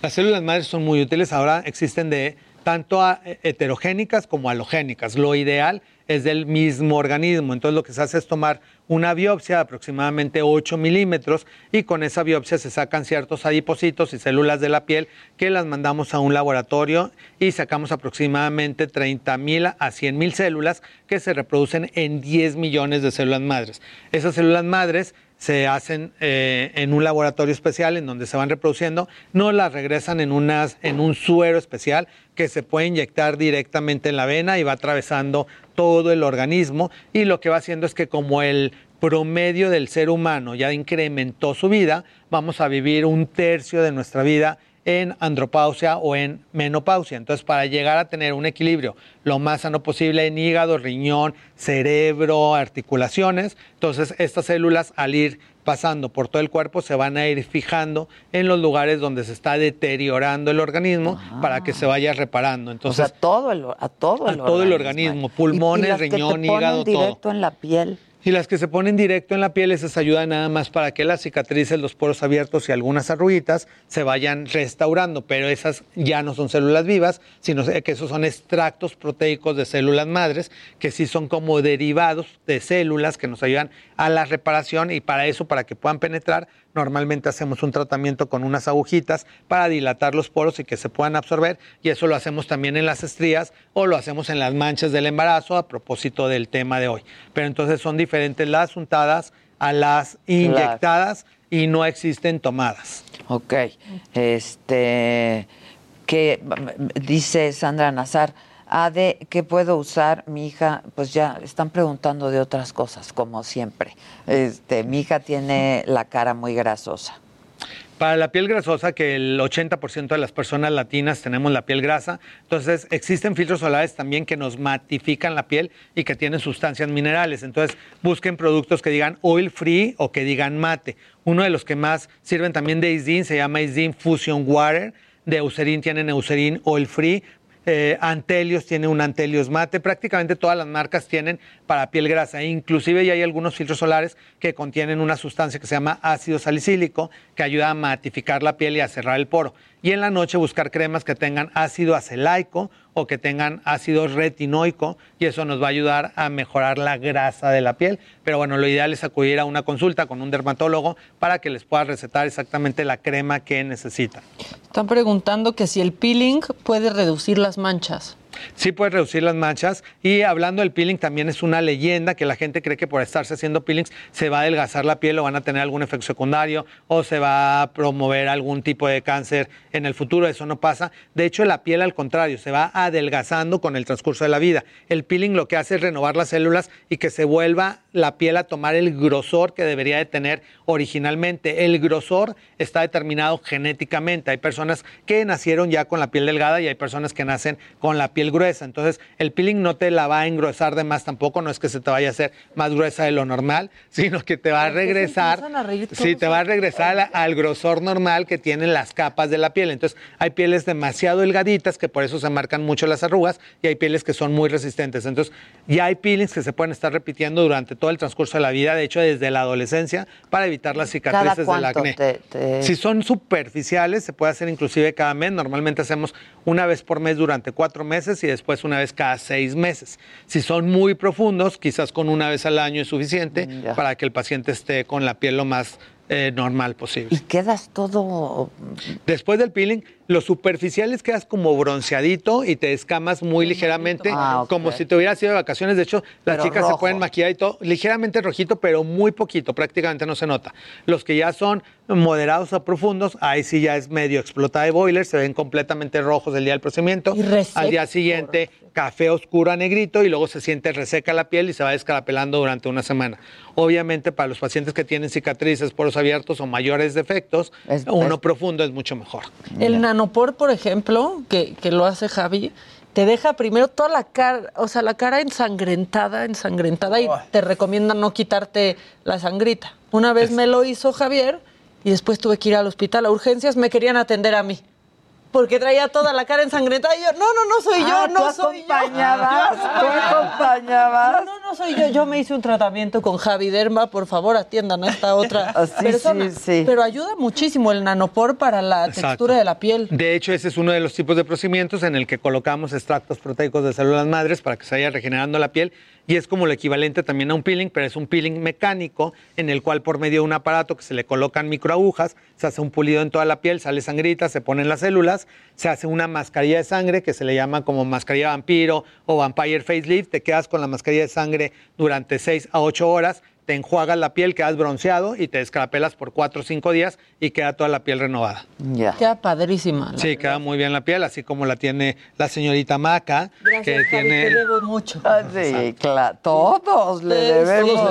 Las células madres son muy útiles, ahora existen de tanto heterogénicas como halogénicas. Lo ideal es del mismo organismo. Entonces lo que se hace es tomar una biopsia de aproximadamente 8 milímetros y con esa biopsia se sacan ciertos adipocitos y células de la piel que las mandamos a un laboratorio y sacamos aproximadamente 30 mil a 100 mil células que se reproducen en 10 millones de células madres. Esas células madres se hacen eh, en un laboratorio especial en donde se van reproduciendo, no las regresan en, unas, en un suero especial que se puede inyectar directamente en la vena y va atravesando todo el organismo y lo que va haciendo es que como el promedio del ser humano ya incrementó su vida, vamos a vivir un tercio de nuestra vida en andropausia o en menopausia. Entonces, para llegar a tener un equilibrio lo más sano posible en hígado, riñón, cerebro, articulaciones, entonces estas células al ir pasando por todo el cuerpo se van a ir fijando en los lugares donde se está deteriorando el organismo para que se vaya reparando. Entonces, o sea, todo el, a todo el a todo el organismo, pulmones, riñón, hígado, todo. directo en la piel. Y las que se ponen directo en la piel, esas ayudan nada más para que las cicatrices, los poros abiertos y algunas arruguitas se vayan restaurando, pero esas ya no son células vivas, sino que esos son extractos proteicos de células madres, que sí son como derivados de células que nos ayudan a la reparación y para eso, para que puedan penetrar, Normalmente hacemos un tratamiento con unas agujitas para dilatar los poros y que se puedan absorber y eso lo hacemos también en las estrías o lo hacemos en las manchas del embarazo a propósito del tema de hoy. Pero entonces son diferentes las untadas a las inyectadas y no existen tomadas. Ok. Este que dice Sandra Nazar, Ade, ¿qué puedo usar? Mi hija, pues ya están preguntando de otras cosas, como siempre. Este, mi hija tiene la cara muy grasosa. Para la piel grasosa, que el 80% de las personas latinas tenemos la piel grasa, entonces existen filtros solares también que nos matifican la piel y que tienen sustancias minerales. Entonces busquen productos que digan oil free o que digan mate. Uno de los que más sirven también de Isdin se llama Isdin Fusion Water. De Eucerin tienen Eucerin Oil Free eh, Antelios tiene un Antelios mate, prácticamente todas las marcas tienen para piel grasa, inclusive ya hay algunos filtros solares que contienen una sustancia que se llama ácido salicílico que ayuda a matificar la piel y a cerrar el poro. Y en la noche buscar cremas que tengan ácido acelaico o que tengan ácido retinoico y eso nos va a ayudar a mejorar la grasa de la piel. Pero bueno, lo ideal es acudir a una consulta con un dermatólogo para que les pueda recetar exactamente la crema que necesitan. Están preguntando que si el peeling puede reducir las manchas. Sí puede reducir las manchas y hablando del peeling también es una leyenda que la gente cree que por estarse haciendo peelings se va a adelgazar la piel o van a tener algún efecto secundario o se va a promover algún tipo de cáncer en el futuro. Eso no pasa. De hecho, la piel al contrario se va adelgazando con el transcurso de la vida. El peeling lo que hace es renovar las células y que se vuelva la piel a tomar el grosor que debería de tener originalmente. El grosor está determinado genéticamente. Hay personas que nacieron ya con la piel delgada y hay personas que nacen con la piel gruesa. Entonces, el peeling no te la va a engrosar de más tampoco, no es que se te vaya a hacer más gruesa de lo normal, sino que te va a regresar, sí, te va a regresar al, al grosor normal que tienen las capas de la piel. Entonces, hay pieles demasiado delgaditas que por eso se marcan mucho las arrugas y hay pieles que son muy resistentes. Entonces, ya hay peelings que se pueden estar repitiendo durante todo el transcurso de la vida, de hecho, desde la adolescencia, para evitar las cicatrices del acné. te- te- Si son superficiales, se puede hacer inclusive cada mes. Normalmente hacemos una vez por mes durante cuatro meses y después una vez cada seis meses. Si son muy profundos, quizás con una vez al año es suficiente Mm, para que el paciente esté con la piel lo más eh, normal posible. Y quedas todo. Después del peeling, los superficiales quedas como bronceadito y te descamas muy ligeramente, Ah, como si te hubieras ido de vacaciones. De hecho, las Pero chicas rojo. se pueden maquillar y todo, ligeramente rojito, pero muy poquito, prácticamente no se nota. Los que ya son moderados a profundos, ahí sí ya es medio explotada de boiler, se ven completamente rojos el día del procedimiento. Al día siguiente, café oscuro a negrito y luego se siente reseca la piel y se va descarapelando durante una semana. Obviamente, para los pacientes que tienen cicatrices, poros abiertos o mayores defectos, uno profundo es mucho mejor. El nanopor, por ejemplo, que, que lo hace Javi, te deja primero toda la cara, o sea, la cara ensangrentada, ensangrentada, y te recomienda no quitarte la sangrita. Una vez me lo hizo Javier y después tuve que ir al hospital a urgencias, me querían atender a mí. Porque traía toda la cara ensangrentada y yo, no, no, no soy yo, Ah, no ¿tú soy acompañabas? yo. ¿Tú acompañabas? No, no soy yo, yo me hice un tratamiento con Javi Derma, por favor atiendan a esta otra Ah, sí, persona. sí, sí. Pero ayuda muchísimo el nanopor para la Exacto. textura de la piel. De hecho, ese es uno de los tipos de procedimientos en el que colocamos extractos proteicos de células madres para que se vaya regenerando la piel y es como lo equivalente también a un peeling, pero es un peeling mecánico en el cual por medio de un aparato que se le colocan microagujas, se hace un pulido en toda la piel, sale sangrita, se ponen las células, se hace una mascarilla de sangre que se le llama como mascarilla vampiro o vampire facelift, te quedas con la mascarilla de sangre durante 6 a 8 horas, te enjuagas la piel, quedas bronceado y te descarapelas por 4 o 5 días y queda toda la piel renovada. Ya. Queda padrísima. la Sí, queda muy bien la piel, así como la tiene la señorita Maca, Gracias, que Javi, tiene... te debo mucho. Ah, sí, claro. Todos le debemos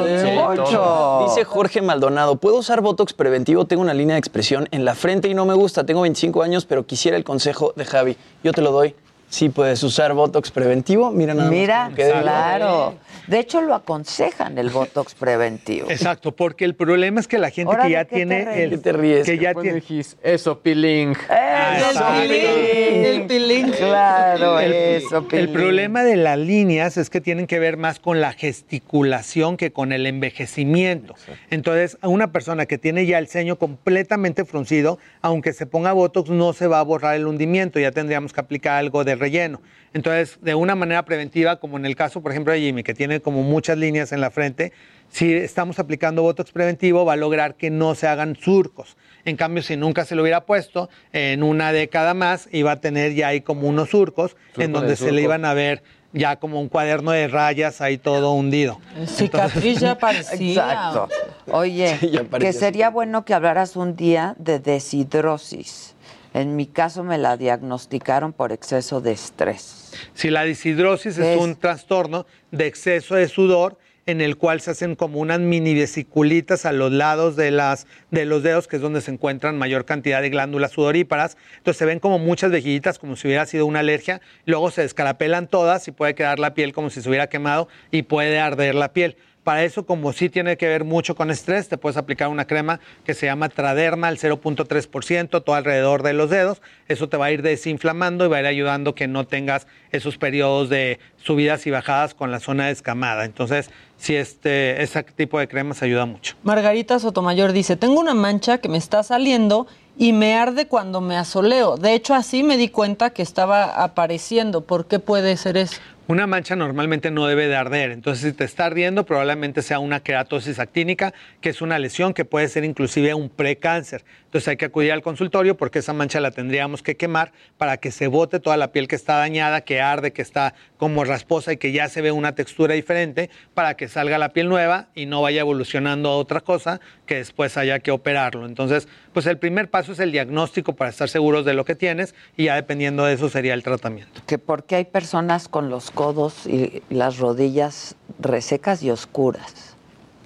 mucho. Dice Jorge Maldonado, ¿puedo usar Botox preventivo? Tengo una línea de expresión en la frente y no me gusta. Tengo 25 años, pero quisiera el consejo de Javi. Yo te lo doy. Sí, puedes usar Botox preventivo. Mira nada más Mira, claro. De hecho, lo aconsejan el Botox preventivo. Exacto, porque el problema es que la gente Ahora, que ¿de ya tiene el ¿Qué te ríes? que ya tiene Eso, peeling. Eso, pilín. El pilín. Claro, el, eso, el pilín. problema de las líneas es que tienen que ver más con la gesticulación que con el envejecimiento. Entonces, a una persona que tiene ya el ceño completamente fruncido, aunque se ponga Botox, no se va a borrar el hundimiento, ya tendríamos que aplicar algo de relleno. Entonces, de una manera preventiva, como en el caso, por ejemplo, de Jimmy, que tiene como muchas líneas en la frente, si estamos aplicando Botox preventivo, va a lograr que no se hagan surcos. En cambio, si nunca se lo hubiera puesto, en una década más iba a tener ya ahí como unos surcos Surco en donde de se le iban a ver ya como un cuaderno de rayas ahí todo hundido. Cicatriz ya parecía. Exacto. Oye, Sí, ya que sería bueno que hablaras un día de deshidrosis. En mi caso me la diagnosticaron por exceso de estrés. Si la deshidrosis ¿Qué es es? un trastorno de exceso de sudor en el cual se hacen como unas mini vesiculitas a los lados de, las, de los dedos, que es donde se encuentran mayor cantidad de glándulas sudoríparas. Entonces se ven como muchas vejillitas, como si hubiera sido una alergia. Luego se descarapelan todas y puede quedar la piel como si se hubiera quemado y puede arder la piel. Para eso, como sí tiene que ver mucho con estrés, te puedes aplicar una crema que se llama Traderma al 0.3%, todo alrededor de los dedos. Eso te va a ir desinflamando y va a ir ayudando que no tengas esos periodos de subidas y bajadas con la zona descamada. Entonces, sí, este, ese tipo de cremas ayuda mucho. Margarita Sotomayor dice, tengo una mancha que me está saliendo y me arde cuando me asoleo. De hecho, así me di cuenta que estaba apareciendo. ¿Por qué puede ser eso? Una mancha normalmente no debe de arder, entonces si te está ardiendo probablemente sea una queratosis actínica, que es una lesión que puede ser inclusive un precáncer. Entonces hay que acudir al consultorio porque esa mancha la tendríamos que quemar para que se bote toda la piel que está dañada, que arde, que está como rasposa y que ya se ve una textura diferente para que salga la piel nueva y no vaya evolucionando a otra cosa que después haya que operarlo. Entonces, pues el primer paso es el diagnóstico para estar seguros de lo que tienes y ya dependiendo de eso sería el tratamiento. Que porque hay personas con los codos y las rodillas resecas y oscuras.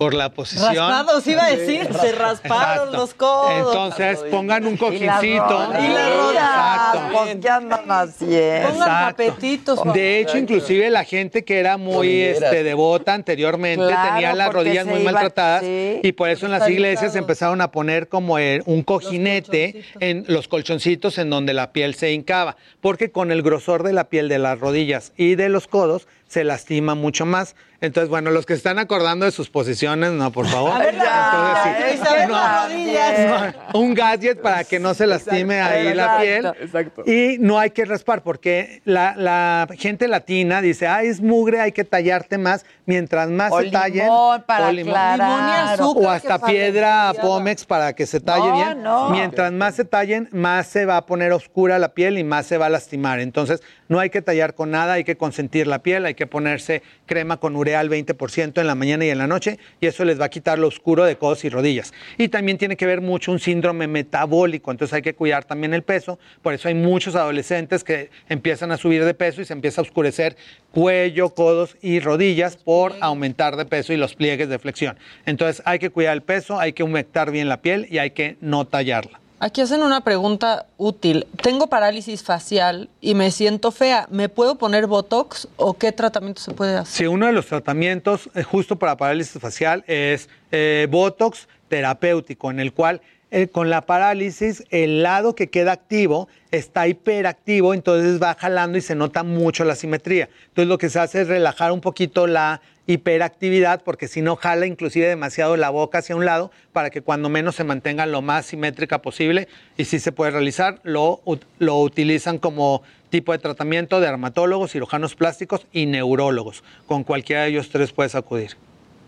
Por la posición. Raspados, iba a decir, se rasparon Exacto. los codos. Entonces pongan un Y cojincito. las rodillas, pues, ¿qué andan haciendo? Pongan Exacto. tapetitos. De hecho, inclusive la gente que era muy este, devota anteriormente Claro, tenía las rodillas muy maltratadas sí. y por eso en las iglesias empezaron a poner como un cojinete en los colchoncitos en donde la piel se hincaba, porque con el grosor de la piel de las rodillas y de los codos se lastima mucho más. Entonces, bueno, los que están acordando de sus posiciones, no, por favor. Ver, Entonces, sí, no, las rodillas. no, un gadget para que no se lastime ahí la piel. Exacto. Y no hay que raspar porque la, la gente latina dice, ah, es mugre, hay que tallarte más. Mientras más O se tallen. limón para o limón. aclarar. Limón y azúcar O hasta piedra. Pómex para que se talle No, bien. no. Mientras más se tallen, más se va a poner oscura la piel y más se va a lastimar. Entonces, no hay que tallar con nada, hay que consentir la piel, hay que ponerse crema con urea al 20% en la mañana y en la noche, y eso les va a quitar lo oscuro de codos y rodillas. Y también tiene que ver mucho un síndrome metabólico, entonces hay que cuidar también el peso. Por eso hay muchos adolescentes que empiezan a subir de peso y se empieza a oscurecer cuello, codos y rodillas por aumentar de peso y los pliegues de flexión. Entonces hay que cuidar el peso, hay que humectar bien la piel y hay que no tallarla. Aquí hacen una pregunta útil. Tengo parálisis facial y me siento fea. ¿Me puedo poner Botox o qué tratamiento se puede hacer? Sí, uno de los tratamientos eh, justo para parálisis facial es eh, Botox terapéutico, en el cual eh, con la parálisis el lado que queda activo está hiperactivo, entonces va jalando y se nota mucho la simetría. Entonces lo que se hace es relajar un poquito la hiperactividad porque si no jala inclusive demasiado la boca hacia un lado para que cuando menos se mantenga lo más simétrica posible y si se puede realizar, lo, lo utilizan como tipo de tratamiento de dermatólogos, cirujanos plásticos y neurólogos. Con cualquiera de ellos tres puedes acudir.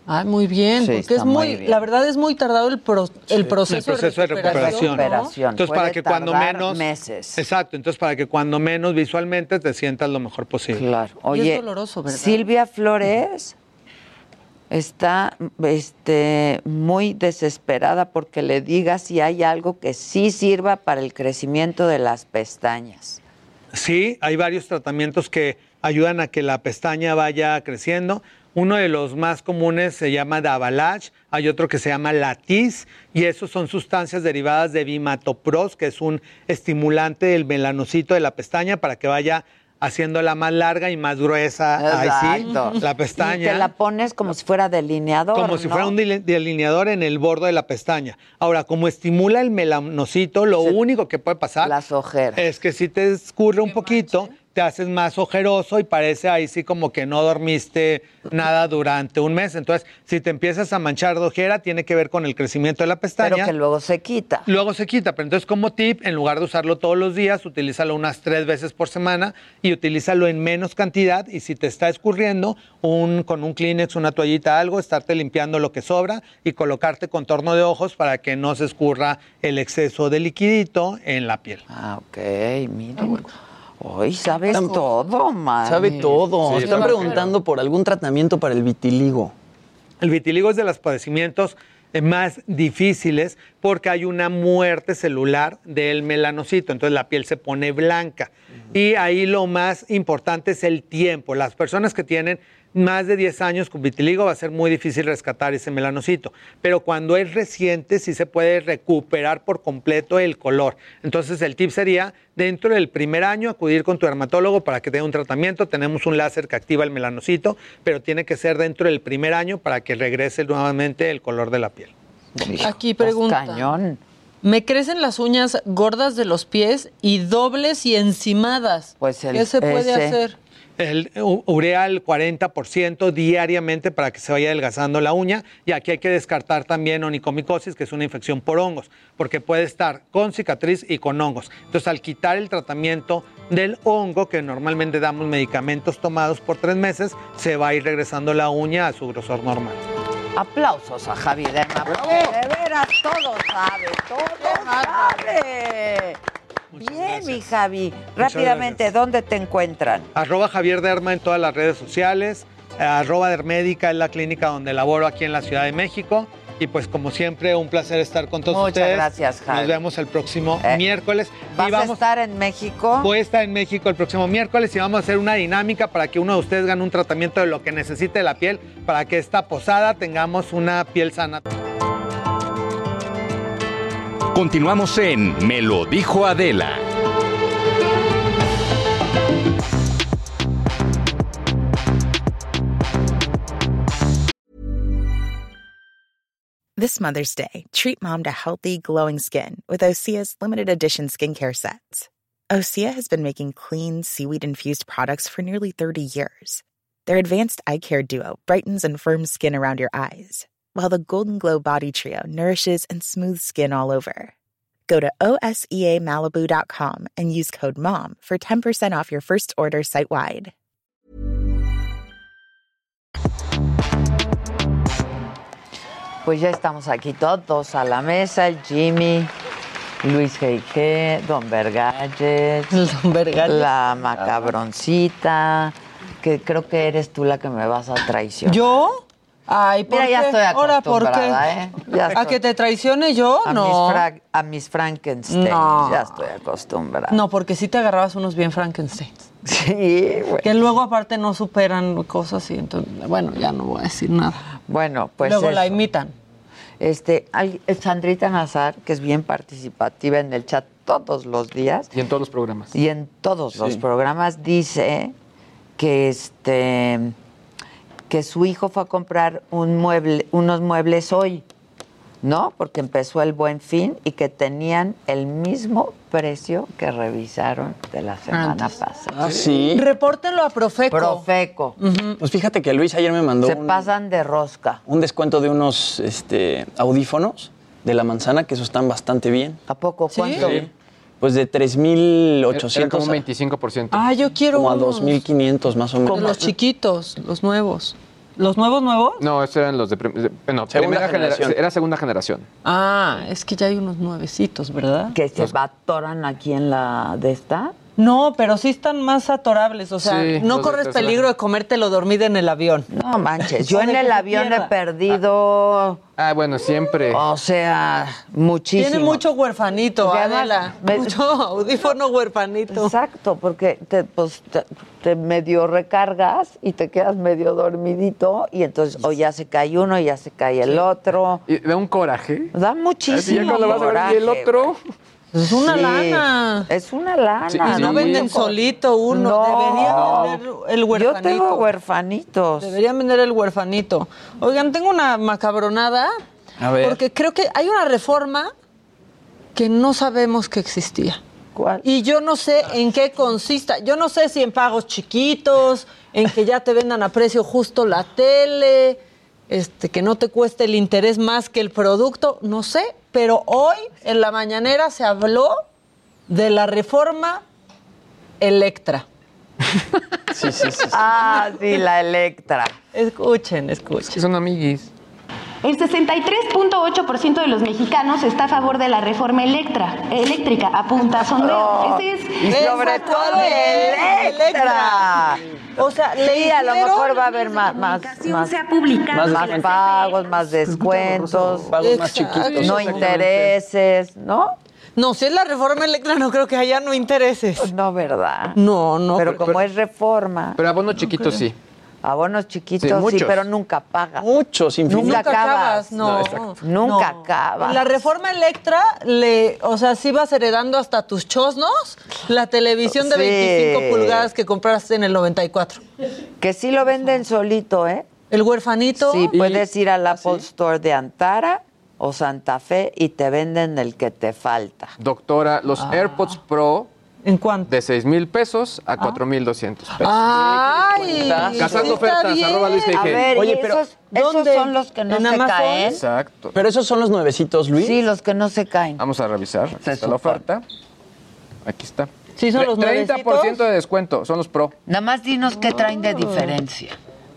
Ay, muy bien, Sí, porque es muy la verdad es muy tardado el, pro- el proceso, El proceso de recuperación. ¿no? Recuperación. Entonces, Puede para que cuando menos... meses. Exacto, entonces para que cuando menos visualmente te sientas lo mejor posible. Claro. Y es Oye, doloroso, ¿verdad? Silvia Flores está este, muy desesperada porque le diga si hay algo que sí sirva para el crecimiento de las pestañas. Sí, hay varios tratamientos que ayudan a que la pestaña vaya creciendo. Uno de los más comunes se llama Davalage, hay otro que se llama Latiz, y esos son sustancias derivadas de Bimatopros, que es un estimulante del melanocito de la pestaña para que vaya haciéndola más larga y más gruesa. Ahí sí, Exacto. la Y pestaña. te la pones como si fuera delineador. Como si ¿no? fuera un deli- delineador en el borde de la pestaña. Ahora, como estimula el melanocito, lo único que puede pasar Las ojeras. es que si te escurre un poquito, te haces más ojeroso y parece ahí sí como que no dormiste nada durante un mes. Entonces, si te empiezas a manchar de ojera, tiene que ver con el crecimiento de la pestaña. Pero que luego se quita. Luego se quita, pero entonces como tip, en lugar de usarlo todos los días, utilízalo unas tres veces por semana y utilízalo en menos cantidad y si te está escurriendo, un, con un Kleenex, una toallita, algo, estarte limpiando lo que sobra y colocarte contorno de ojos para que no se escurra el exceso de liquidito en la piel. Ah, ok, mira. Hoy sabes todo, man. Sabe todo. Sí, Están está preguntando por algún tratamiento para el vitiligo. El vitiligo es de los padecimientos eh, más difíciles porque hay una muerte celular del melanocito, entonces la piel se pone blanca. Y ahí lo más importante es el tiempo. Las personas que tienen más de 10 años con vitiligo va a ser muy difícil rescatar ese melanocito. Pero cuando es reciente sí se puede recuperar por completo el color. Entonces el tip sería dentro del primer año acudir con tu dermatólogo para que te dé un tratamiento. Tenemos un láser que activa el melanocito, pero tiene que ser dentro del primer año para que regrese nuevamente el color de la piel. Aquí pregunta. Me crecen las uñas gordas de los pies y dobles y encimadas. Pues ¿Qué se puede ese. hacer? El urea al 40% diariamente para que se vaya adelgazando la uña. Y aquí hay que descartar también onicomicosis, que es una infección por hongos, porque puede estar con cicatriz y con hongos. Entonces, al quitar el tratamiento del hongo, que normalmente damos medicamentos tomados por tres meses, se va a ir regresando la uña a su grosor normal. Aplausos a Javi Derma, porque de veras todo sabe, todo sabe. Bien, mi Javi. Rápidamente, ¿dónde te encuentran? Arroba Javier Derma en todas las redes sociales. eh, Arroba Dermédica es la clínica donde laboro aquí en la Ciudad de México. Y pues como siempre, un placer estar con todos Muchas ustedes. gracias, Javi. Nos vemos el próximo Eh, miércoles. ¿Vas y vamos, a estar en México? Voy a estar en México el próximo miércoles y vamos a hacer una dinámica para que uno de ustedes gane un tratamiento de lo que necesite la piel para que esta posada tengamos una piel sana. Continuamos en Me lo dijo Adela. This Mother's Day, treat mom to healthy, glowing skin with Osea's limited edition skincare sets. Osea has been making clean, seaweed infused products for nearly 30 years. Their advanced eye care duo brightens and firms skin around your eyes, while the Golden Glow Body Trio nourishes and smooths skin all over. Go to E OSEAMalibu.com and use code MOM for 10% off your first order site wide. Pues ya estamos aquí todos a la mesa, el Jimmy, Luis G.G., Don Vergalles, Don Vergalles. la macabroncita, que creo que eres tú la que me vas a traicionar. ¿Yo? Ay, ¿por Mira, ya estoy Ahora, ¿por qué? acostumbrada, ¿eh? Ya ¿A que te traicione yo? a, no. mis Fra- a mis Frankenstein, No. ya estoy acostumbrada. No, porque sí te agarrabas unos bien Frankenstein. Sí, güey. Que luego aparte no superan cosas y entonces, bueno, ya no voy a decir nada. Bueno, pues Luego la imitan. Este, hay- Sandrita Nazar, que es bien participativa en el chat todos los días, Y en todos los programas. y en todos los programas dice que este que su hijo fue a comprar un mueble, unos muebles hoy, ¿no? Porque empezó el buen fin y que tenían el mismo precio que revisaron de la semana Antes. pasada. Ah, sí. Repórtenlo a Profeco. Profeco. Pues fíjate que Luis ayer me mandó Se un, pasan de rosca. un descuento de unos este, audífonos de la manzana, que esos están bastante bien. ¿A poco? ¿Cuánto? Sí. Pues de Era 3.800 como un a- 25%. Ah, yo quiero como a unos. 2.500 más o menos. De los chiquitos, los nuevos. ¿Los nuevos nuevos? No, esos eran los de... prim- de- bueno, Segunda primera generación. Era segunda generación. Ah, es que ya hay unos nuevecitos, ¿verdad? Que se atoran aquí en la de esta. No, pero sí están más atorables. O sea, Sí, no de corres peligro de comértelo dormido en el avión. No manches, yo en el avión he perdido, Ah, bueno, siempre. o sea, muchísimo. Tiene mucho huerfanito, Adela. me- Mucho audífono huerfanito. Exacto, porque te, pues, te, te medio recargas y te quedas medio dormidito y entonces o ya se cae uno, ya se cae el otro. Y da un coraje. Da muchísimo Así ya cuando vas a ver, coraje, y el otro... Es una Sí, lana. Es una lana. Sí, Y no venden solito uno. No. Deberían vender el Yo huerfanito. tengo huerfanitos. Deberían vender el huerfanito. Oigan, tengo una macabronada. A ver. Porque creo que hay una reforma que no sabemos que existía. ¿Cuál? Y yo no sé en qué consista. Yo no sé si en pagos chiquitos, en que ya te vendan a precio justo la tele, este, que no te cueste el interés más que el producto, no sé. Pero hoy en la mañanera se habló de la reforma Electra. Sí, sí, sí. sí. Ah, sí, la Electra. Escuchen, escuchen. Son amiguis. El 63.8% de los mexicanos está a favor de la reforma electra, eléctrica, apunta sondeo. No. Ese es Y sobre todo de Electra. O sea, Sí, a lo mejor va a haber más, más, más, se ha publicado. más pagos, más descuentos, Pagos más chiquitos. no intereses, ¿no? No, si es la reforma Electra, no creo que haya no intereses. No, ¿verdad? No, no. Pero como es reforma, Pero abono chiquito sí. Abonos chiquitos, Sí, pero nunca pagas. Muchos, infinitos. Nunca, Nunca acabas. acabas, no. Nunca No. acabas. La reforma Electra, le, o sea, sí vas heredando hasta tus chosnos la televisión de Sí. 25 pulgadas que compraste en el 94. Que sí lo venden solito, ¿eh? El huerfanito. Sí, puedes ir al Apple Store de Antara o Santa Fe y te venden el que te falta. Doctora, los Ah. AirPods Pro ¿En cuánto? de 6 mil pesos a 4 mil 200 pesos. Ay, Cazando ofertas, arroba Luis A ver, Oye, ¿y pero esos, son los que no ¿En se Amazon? caen? Exacto. Pero esos son los nuevecitos, Luis. Sí, los que no se caen. Vamos a revisar. Aquí Se está la oferta. Aquí está. Sí, son los 30% de descuento, son los Pro. Nada más dinos qué traen de diferencia.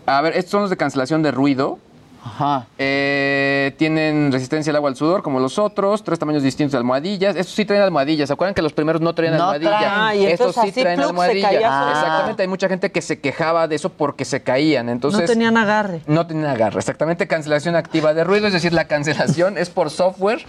A ver, estos son los de cancelación de ruido. Ajá. Eh, tienen resistencia al agua al sudor, como los otros. Tres tamaños distintos de almohadillas. Estos sí traen almohadillas. ¿Se acuerdan que los primeros no traían No almohadilla? traen. Ah, y Estos sí así, traen plug, se almohadilla. caía su- Exactamente. Hay mucha gente que se quejaba de eso porque se caían. Entonces, no tenían agarre. No tienen agarre. Exactamente, cancelación activa de ruido. Es decir, la cancelación es por software.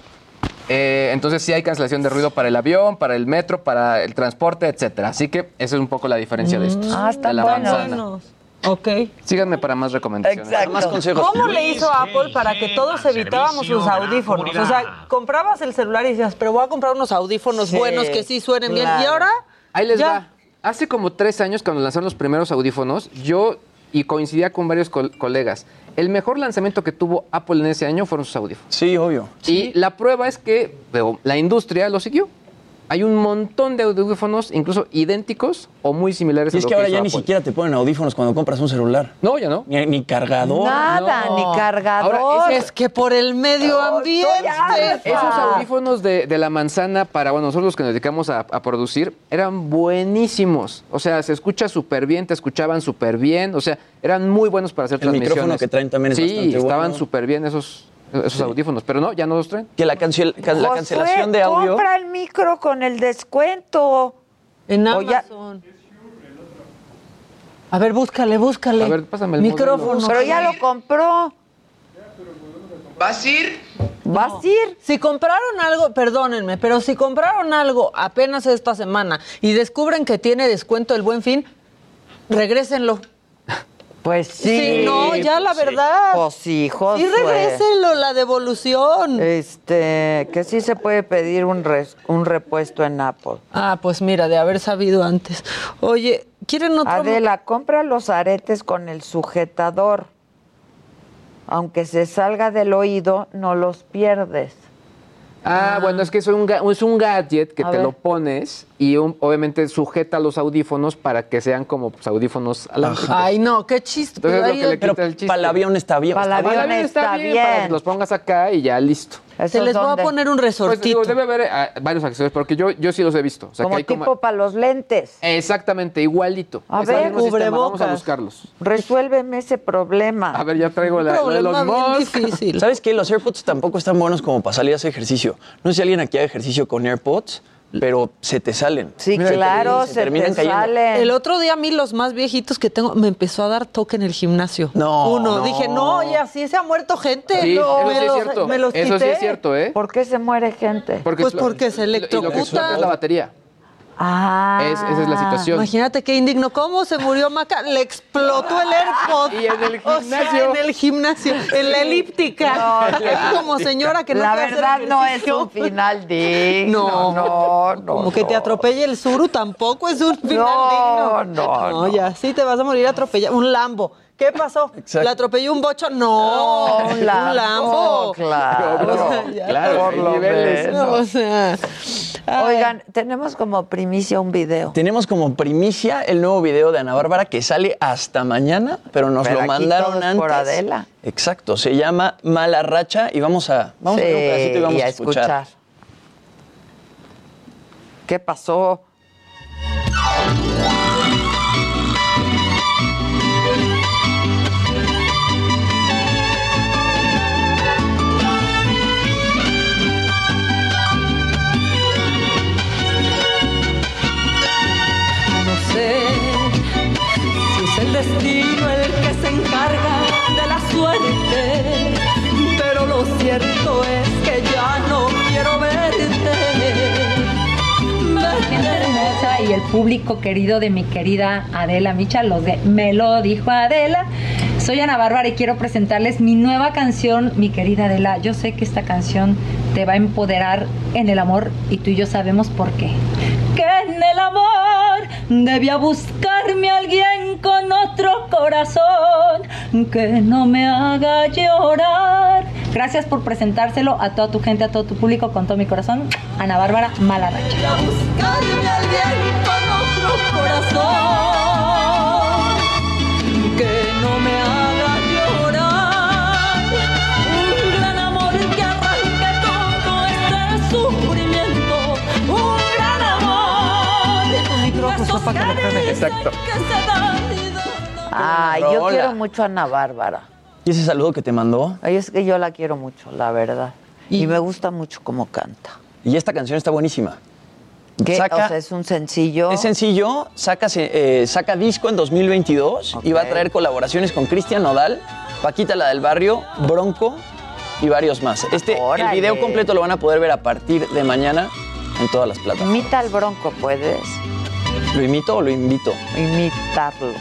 Eh, entonces sí hay cancelación de ruido para el avión, para el metro, para el transporte, etcétera. Así que esa es un poco la diferencia de estos. Ah, están de la buenos. manzana. Ok. Síganme para más recomendaciones. Exacto. Más consejos. ¿Cómo le hizo Apple para que todos evitáramos sus audífonos? O sea, comprabas el celular y decías, pero voy a comprar unos audífonos Sí, buenos que sí suenen bien. Y ahora, Ahí les ya. va. Hace como tres años, cuando lanzaron los primeros audífonos, yo, y coincidía con varios col- colegas, el mejor lanzamiento que tuvo Apple en ese año fueron sus audífonos. Sí, obvio. Y la prueba es que la industria lo siguió. Hay un montón de audífonos, incluso idénticos o muy similares Y a es lo que ahora hizo ya ni siquiera te ponen audífonos cuando compras un celular. No, ya no. Ni, ni cargador. Nada, no. ni cargador. Ahora, Es que por el medio ambiente. Esos audífonos de, de la manzana para bueno, nosotros los que nos dedicamos a, a producir eran buenísimos. O sea, se escucha súper bien, te escuchaban súper bien. O sea, eran muy buenos para hacer El transmisiones. micrófono que traen también es Sí, bastante bueno. estaban súper bien esos, esos audífonos. Pero no, ya no los traen. Que la, cancel- cancelación de audio. compra el micro con el descuento. En ya- Amazon. A ver, búscale, búscale. A ver, pásame el Micrófono. Pero ya lo compró. ¿Vas a ir? ¿Vas a ir? Si compraron algo, perdónenme, pero si compraron algo apenas esta semana y descubren que tiene descuento el buen fin, regrésenlo. Pues sí. Sí, no, ya la verdad. Pues sí, Josué. Y regrésenlo, la devolución. Este, que sí se puede pedir un, res- un repuesto en Apple. Ah, pues mira, de haber sabido antes. Oye, ¿quieren otro? Adela, compra los aretes con el sujetador. Aunque se salga del oído, no los pierdes. Ah, bueno, es que es un, ga- es un gadget que A te ver. lo pones y un- obviamente sujeta los audífonos para que sean como pues, audífonos alámbricos. Ay, no, qué chiste. Entonces es lo que le el- Pero quita el chiste. para el avión está bien. Para el está avión bien. está para bien. que los pongas acá y ya listo. Se ¿Esos les va a poner un Pues digo, resortito. debe haber ah, varios accesorios, porque yo, yo sí los he visto. O sea, como que hay tipo como... para los lentes. Exactamente, igualito. A Es ver, sistema, Vamos a cubrebocas. buscarlos. Resuélveme ese problema. A ver, ya traigo la, lo de bien Musk. difícil. ¿Sabes qué? Los AirPods tampoco están buenos como para salir a hacer ejercicio. No sé si alguien aquí hace ejercicio con AirPods, pero se te salen. Sí, Mira, claro, se se, terminan te cayendo. salen. El otro día a mí los más viejitos que tengo me empezó a dar toque en el gimnasio. No, Uno, no. dije, no, y así se ha muerto gente. Sí, No, eso me sí es los- cierto. Me los Eso sí quité. es cierto, ¿eh? ¿Por qué se muere gente? Porque Pues porque se y lo que electrocuta. es la batería. Ah. Es- esa es la situación. Imagínate qué indigno. ¿Cómo se murió Maca? Le explotó el AirPod. Y en el O sea, gimnasio. en el gimnasio, en la elíptica. No, Ahí como señora que no la verdad no es un final digno. No, no, no. Como que te no. atropelle el suru tampoco es un final No, digno. no, no. ya sí te vas a morir atropellado. Un Lambo. ¿Qué pasó? Exacto. ¿Le atropelló un bocho? No, un Lambo, claro. O sea. Claro, Por hay lo niveles. O sea. Oigan, tenemos como primicia un video. Tenemos como primicia el nuevo video de Ana Bárbara que sale hasta mañana, pero nos Pero lo aquí mandaron antes. por Adela. Exacto, se llama Mala Racha y vamos a, vamos a ver un Sí, pedacito y vamos y a escuchar. ¿Qué pasó? Y el público querido de mi querida Adela Micha, los de Me lo dijo Adela. Soy Ana Bárbara y quiero presentarles mi nueva canción, mi querida Adela. Yo sé que esta canción te va a empoderar en el amor y tú y yo sabemos por qué. Que en el amor debía buscarme alguien con otro corazón que no me haga llorar. Gracias por presentárselo a toda tu gente, a todo tu público, con todo mi corazón. Ana Bárbara Malaracha. buscarme alguien con otro corazón que no me haga Exacto. Ay, yo rola. quiero mucho a Ana Bárbara. ¿Y ese saludo que te mandó? Ay, es que yo la quiero mucho, la verdad. Y, me gusta mucho cómo canta. Y esta canción está buenísima. ¿Qué? Saca- o sea, es un sencillo. Es sencillo, saca, eh, saca disco en 2022 y va a traer colaboraciones con Cristian Nodal, Paquita la del Barrio, Bronco y varios más. Este, el video completo lo van a poder ver a partir de mañana en todas las plataformas. Imita al Bronco, ¿puedes? ¿Lo imito o lo invito? Imitarlo.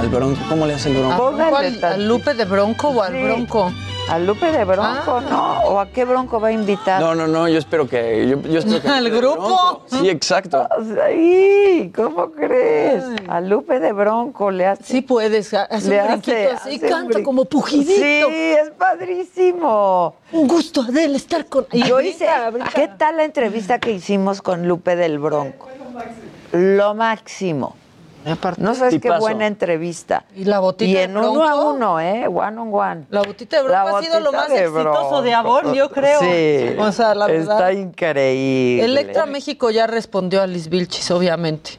Al Bronco, ¿cómo le hace el Bronco? ¿Al, al Lupe de Bronco o al Sí. Bronco? ¿Al Lupe de Bronco, no? ¿O a qué Bronco va a invitar? No, no, no, yo espero que. Yo, yo espero que ¿Al grupo? Sí, exacto. Ay, ¿cómo crees? A Lupe de Bronco le hace. Sí puedes, hace le un así, hace un canta como pujidito. Sí, es padrísimo. Un gusto Adela estar con... y Yo hice. ¿Qué tal la entrevista que hicimos con Lupe del Bronco? Lo máximo. No sabes qué buena entrevista. Y la botita Y de en uno a uno, ¿eh? One on one. La botita de Bronco ha sido lo más de exitoso de. Avon, yo creo. Sí. O sea, la verdad. Está increíble. Electra México ya respondió a Liz Vilchis, obviamente.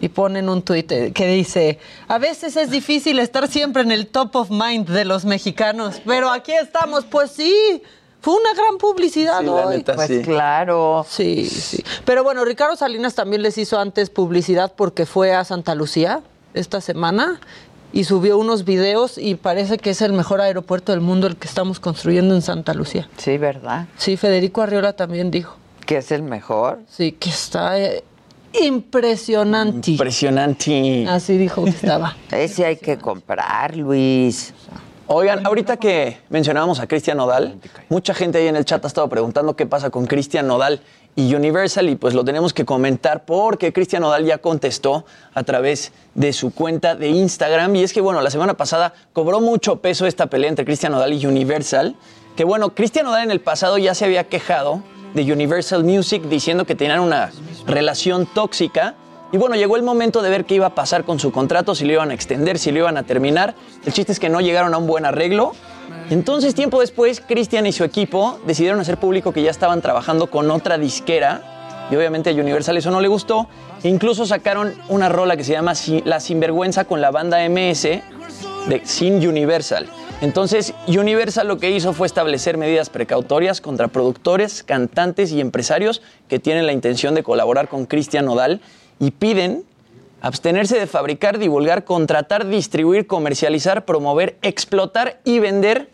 Y ponen un tuit eh, que dice, a veces es difícil estar siempre en el top of mind de los mexicanos, pero aquí estamos, pues sí, fue una gran publicidad Sí, la hoy. neta, Pues sí. claro. Sí, sí. Pero bueno, Ricardo Salinas también les hizo antes publicidad porque fue a Santa Lucía esta semana y subió unos videos y parece que es el mejor aeropuerto del mundo el que estamos construyendo en Santa Lucía. Sí, ¿verdad? Sí, Federico Arriola también dijo. Que es el mejor. Sí, que está eh, impresionante. Impresionante. Así dijo que estaba. Ese hay que comprar, Luis. Oigan, ahorita que mencionábamos a Cristian Nodal, mucha gente ahí en el chat ha estado preguntando qué pasa con Cristian Nodal y Universal y pues lo tenemos que comentar porque Cristian Nodal ya contestó a través de su cuenta de Instagram. Y es que bueno, la semana pasada cobró mucho peso esta pelea entre Cristian Nodal y Universal, que bueno, Cristian Nodal en el pasado ya se había quejado de Universal Music diciendo que tenían una relación tóxica y bueno, llegó el momento de ver qué iba a pasar con su contrato, si lo iban a extender, si lo iban a terminar. El chiste es que no llegaron a un buen arreglo. Entonces, tiempo después, Cristian y su equipo decidieron hacer público que ya estaban trabajando con otra disquera. Y obviamente a Universal eso no le gustó. E incluso sacaron una rola que se llama La Sinvergüenza con la banda MS de Sin Universal. Entonces, Universal lo que hizo fue establecer medidas precautorias contra productores, cantantes y empresarios que tienen la intención de colaborar con Cristian Nodal y piden abstenerse de fabricar, divulgar, contratar, distribuir, comercializar, promover, explotar y vender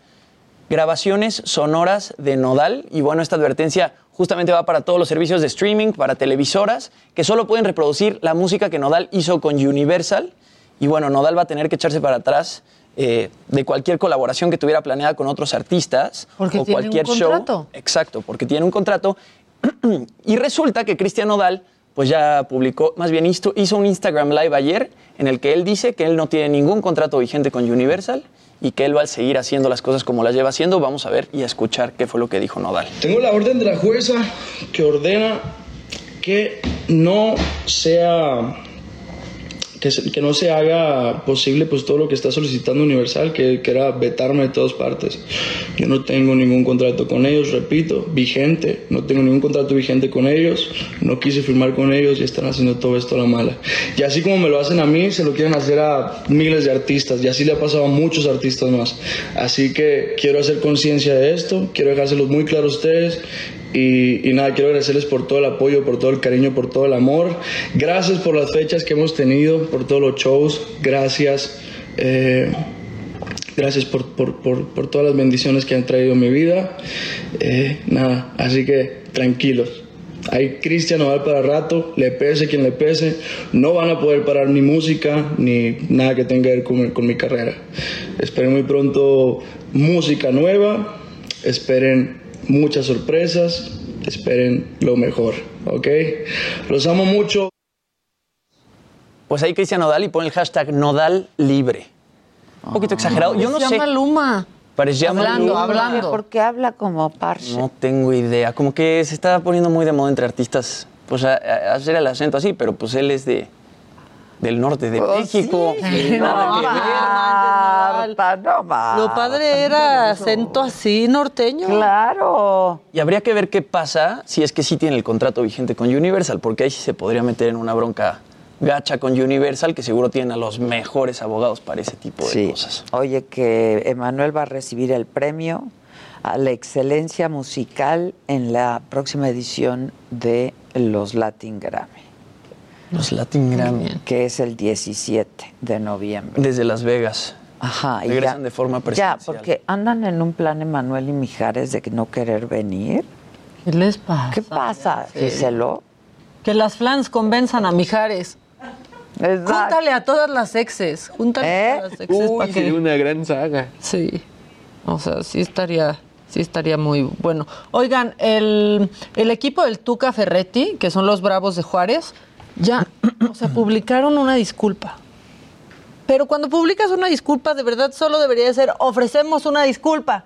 grabaciones sonoras de Nodal. Y bueno, esta advertencia justamente va para todos los servicios de streaming, para televisoras, que solo pueden reproducir la música que Nodal hizo con Universal. Y bueno, Nodal va a tener que echarse para atrás eh, de cualquier colaboración que tuviera planeada con otros artistas Porque o tiene un cualquier show. contrato. Exacto, porque tiene un contrato. y resulta que Cristian Nodal pues ya publicó, más bien hizo, hizo un Instagram Live ayer en el que él dice que él no tiene ningún contrato vigente con Universal y que él va a seguir haciendo las cosas como las lleva haciendo. Vamos a ver y a escuchar qué fue lo que dijo Nodal. Tengo la orden de la jueza que ordena que no sea que, se- que no se haga posible pues todo lo que está solicitando Universal, que, que era vetarme de todas partes. Yo no tengo ningún contrato con ellos, repito, vigente, no tengo ningún contrato vigente con ellos, no quise firmar con ellos y están haciendo todo esto a la mala. Y así como me lo hacen a mí, se lo quieren hacer a miles de artistas y así le ha pasado a muchos artistas más. Así que quiero hacer conciencia de esto, quiero dejárselos muy claro a ustedes y, y nada, quiero agradecerles por todo el apoyo, por todo el cariño, por todo el amor. Gracias por las fechas que hemos tenido, por todos los shows. Gracias. eh, gracias por, por, por, por todas las bendiciones que han traído a mi vida. Eh, nada, así que tranquilos. hay Cristian Nodal para rato, le pese quien le pese. No van a poder parar ni música ni nada que tenga que ver con, con mi carrera. Esperen muy pronto música nueva, esperen muchas sorpresas, esperen lo mejor, ¿ok? Los amo mucho. Pues ahí Cristian Nodal y pone el hashtag Nodal libre. Un poquito exagerado. Yo no Se sé. llama Luma. Parecía Hablando, Maluma. hablando. Porque habla como parche. No tengo idea. Como que se está poniendo muy de moda entre artistas, pues a, a- hacer el acento así, pero pues él es de del norte de México. Sí, no, Nada que ver. Marta, no más. Lo padre era acento así norteño. Claro. Y habría que ver qué pasa si es que sí tiene el contrato vigente con Universal, porque ahí sí se podría meter en una bronca gacha con Universal, que seguro tienen a los mejores abogados para ese tipo de Sí. cosas. Oye, que Emanuel va a recibir el premio a la excelencia musical en la próxima edición de los Latin Grammy, Los Latin Grammy. que es el 17 de noviembre. Desde Las Vegas. Ajá, y Regresan ya- de forma Ya, presencial. porque andan en un plan Emanuel y Mijares de que no querer venir. ¿Qué les pasa? ¿Qué pasa, Giselo? Que las flans convenzan a Mijares. Júntale a todas las exes. Júntale ¿Eh? a todas las exes Uy, para que... sería una gran saga. Sí. O sea, sí estaría, sí estaría muy bueno. Oigan, el, el equipo del Tuca Ferretti, que son los Bravos de Juárez, ya, o sea, publicaron una disculpa. Pero cuando publicas una disculpa, de verdad solo debería de ser ofrecemos una disculpa.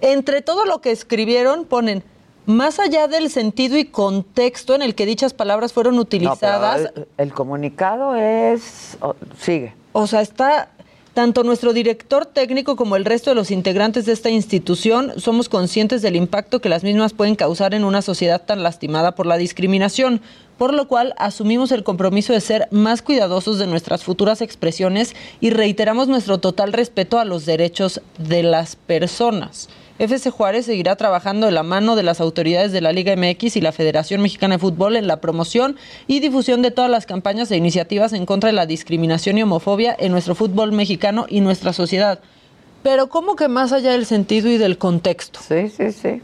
Entre todo lo que escribieron ponen más allá del sentido y contexto en el que dichas palabras fueron utilizadas, el, el comunicado es... oh, sigue. o sea, está tanto nuestro director técnico como el resto de los integrantes de esta institución somos conscientes del impacto que las mismas pueden causar en una sociedad tan lastimada por la discriminación, por lo cual asumimos el compromiso de ser más cuidadosos de nuestras futuras expresiones y reiteramos nuestro total respeto a los derechos de las personas. FC Juárez seguirá trabajando de la mano de las autoridades de la Liga MX y la Federación Mexicana de Fútbol en la promoción y difusión de todas las campañas e iniciativas en contra de la discriminación y homofobia en nuestro fútbol mexicano y nuestra sociedad. Pero ¿cómo que más allá del sentido y del contexto? Sí, sí, sí.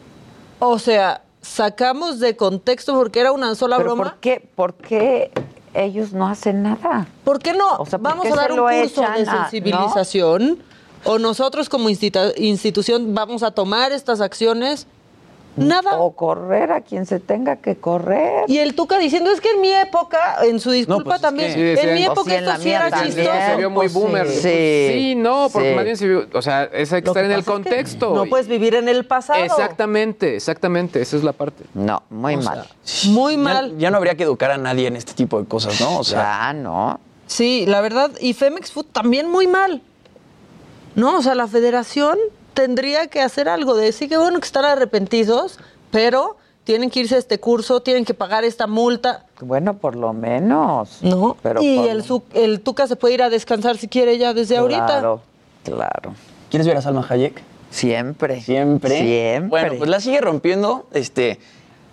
O sea, sacamos de contexto porque era una sola Pero broma. ¿por qué, ¿por qué ellos no hacen nada? ¿Por qué no? O sea, ¿por vamos qué a dar un curso de a- ¿no? sensibilización. O nosotros como institu- institución vamos a tomar estas acciones. Nada. O correr a quien se tenga que correr. Y el Tuca diciendo, es que en mi época, en su disculpa pues es también, que- Sí, en mi época sí, esto sí era también. chistoso. Se vio muy pues, boomer. sí. Sí, no, porque Sí. más bien se vio, o sea, esa hay que estar en el es que contexto. No puedes vivir en el pasado. Exactamente, exactamente, esa es la parte. No, muy O sea, mal. Muy Ya, mal. ya no habría que educar a nadie en este tipo de cosas, ¿no? O sea, ya, no. Sí, la verdad, y Femex Food también muy mal. No, o sea, la federación tendría que hacer algo de sí que bueno que están arrepentidos, pero tienen que irse a este curso, tienen que pagar esta multa. Bueno, por lo menos. No, Pero y por el, el Tuca se puede ir a descansar si quiere ya desde ahorita. Claro, claro. ¿quieres ver a Salma Hayek? Siempre. Siempre. Siempre. Bueno, pues la sigue rompiendo. Este,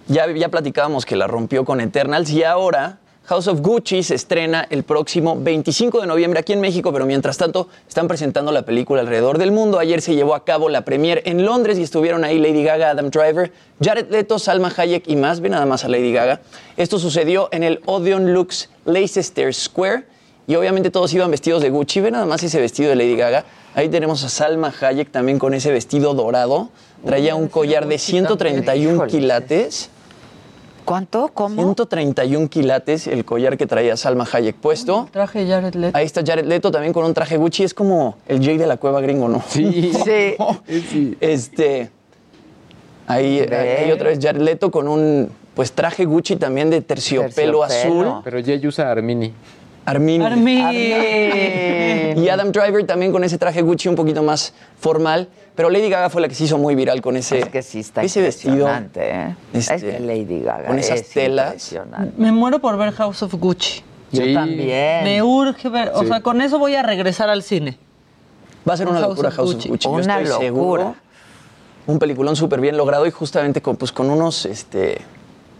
ya, ya platicábamos que la rompió con Eternals y ahora House of Gucci se estrena el próximo 25 de noviembre aquí en México, pero mientras tanto están presentando la película alrededor del mundo. Ayer se llevó a cabo la premiere en Londres y estuvieron ahí Lady Gaga, Adam Driver, Jared Leto, Salma Hayek y más. Ve nada más a Lady Gaga. Esto sucedió en el Odeon Lux Leicester Square y obviamente todos iban vestidos de Gucci. Ve nada más ese vestido de Lady Gaga. Ahí tenemos a Salma Hayek también con ese vestido dorado. Traía un collar de 131 Híjole. quilates. ¿Cuánto? ¿Cómo? 131 quilates el collar que traía Salma Hayek puesto. Traje Jared Leto. Ahí está Jared Leto también con un traje Gucci. Es como el Jay de la cueva gringo, ¿no? Sí. Sí. sí. Este. Ahí, ahí otra vez Jared Leto con un pues traje Gucci también de terciopelo, Terciopelo. azul. Pero Jay usa Armini. Armin. Armin. Y Adam Driver también con ese traje Gucci un poquito más formal. Pero Lady Gaga fue la que se hizo muy viral con ese, Es que sí está ese vestido. impresionante, ¿eh? este, es que Lady Gaga con esas es telas. Me muero por ver House of Gucci. Yo Sí. también. Me urge ver, o Sí. sea, con eso voy a regresar al cine. Va a ser una House locura of House of Gucci. Gucci. Yo Una estoy locura. seguro. Un peliculón súper bien logrado y justamente con, pues, con unos, este,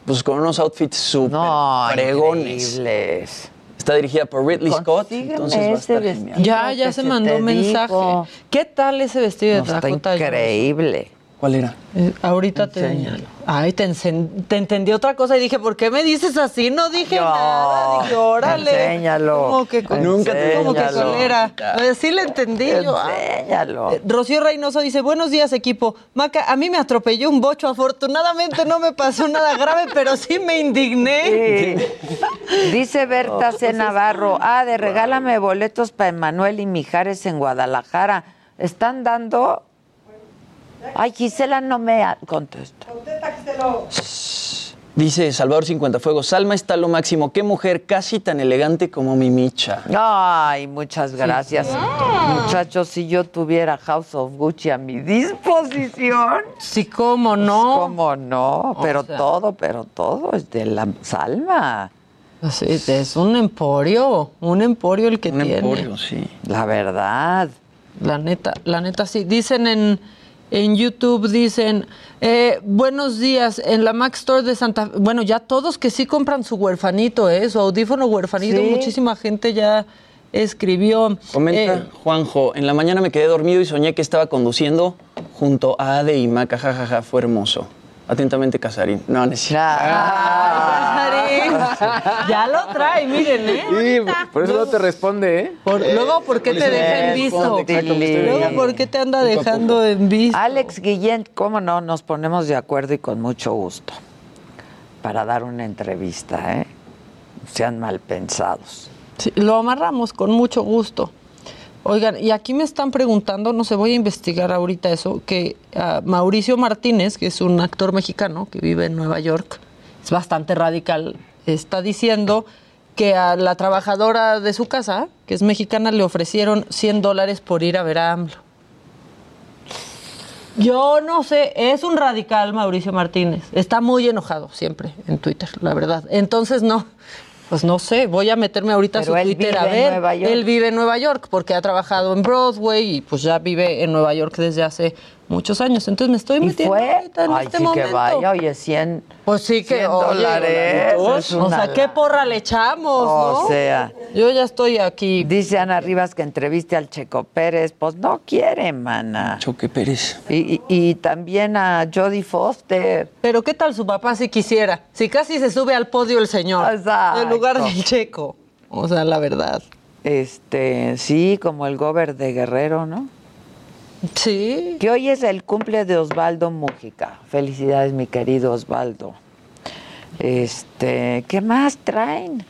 pues, con unos outfits súper No, fregones. increíbles. Está dirigida por Ridley Scott, entonces va a ese estar genial. Ya, ya se se mandó un mensaje. dijo. ¿Qué tal ese vestido de No, está increíble. ¿Cuál era? Eh, ahorita te Ay, te, encen- te entendí otra cosa y dije, ¿por qué me dices así? No dije nada. Dije, órale. Enséñalo. Como que con, Nunca te- como que Enséñalo. colera. Sí le entendí yo. ah. Enséñalo. Eh, Rocío Reynoso dice, buenos días equipo. Maca, a mí me atropelló un bocho. Afortunadamente no me pasó nada grave, pero sí me indigné. Dice Berta C. Navarro, ah, de regálame boletos para Emanuel y Mijares en Guadalajara. ¿Están dando? Ay, Gisela no me ha- contesta. Dice Salvador 50 Fuegos, Salma está lo máximo. Qué mujer casi tan elegante como mi Micha. Ay, muchas gracias. Muchachos, si yo tuviera House of Gucci a mi disposición. Sí, cómo no. Cómo no, O pero sea. todo, pero todo es de la Salma. Sí, es un emporio, un emporio el que Un tiene. emporio, sí. La verdad. La neta, la neta sí. Dicen en, en YouTube, dicen, eh, buenos días, en la Mac Store de Santa Fe. Bueno, ya todos que sí compran su huerfanito, ¿eh? Su audífono huerfanito, Sí. muchísima gente ya escribió. Comenta Eh, Juanjo, en la mañana me quedé dormido y soñé que estaba conduciendo junto a Ade y Maca, jajaja, fue hermoso. Atentamente, Casarín. No, no es cierto. Casarín. ya lo trae, miren, ¿eh? Sí, por eso no te responde, ¿eh? Por- luego, ¿por qué te deja en visto? Luego, ¿por qué te anda dejando en visto? Alex Guillén, cómo no, nos ponemos de acuerdo y con mucho gusto para dar una entrevista, ¿eh? Sean mal pensados. Sí, lo amarramos con mucho gusto. Oigan, y aquí me están preguntando, no sé, voy a investigar ahorita eso, que ah, Mauricio Martínez, que es un actor mexicano que vive en Nueva York, es bastante radical, está diciendo que a la trabajadora de su casa, que es mexicana, le ofrecieron 100 dólares por ir a ver a AMLO. Yo no sé, es un radical Mauricio Martínez. Está muy enojado siempre en Twitter, la verdad. Entonces no, pues no sé, voy a meterme ahorita Pero a su él Twitter a vive en ver. Nueva York. Él vive en Nueva York porque ha trabajado en Broadway y pues ya vive en Nueva York desde hace muchos años. Entonces me estoy ¿Y metiendo fue? ahorita en Ay, este sí momento. que vaya, oye, 100, Pues sí que 100 oye, dólares. es O sea, qué porra le echamos, O ¿no? sea. Yo ya estoy aquí. Dice Ana Rivas que entreviste al Checo Pérez. Pues no quiere, mana. Choque Pérez. Y, y- y también a Jodie Foster. Pero qué tal su papá si quisiera, si casi se sube al podio el señor Exacto. en lugar del checo. O sea, la verdad. Este, sí, como el gober de Guerrero, ¿no? Sí. Que hoy es el cumple de Osvaldo Mújica. Felicidades, mi querido Osvaldo. Este, ¿qué más traen?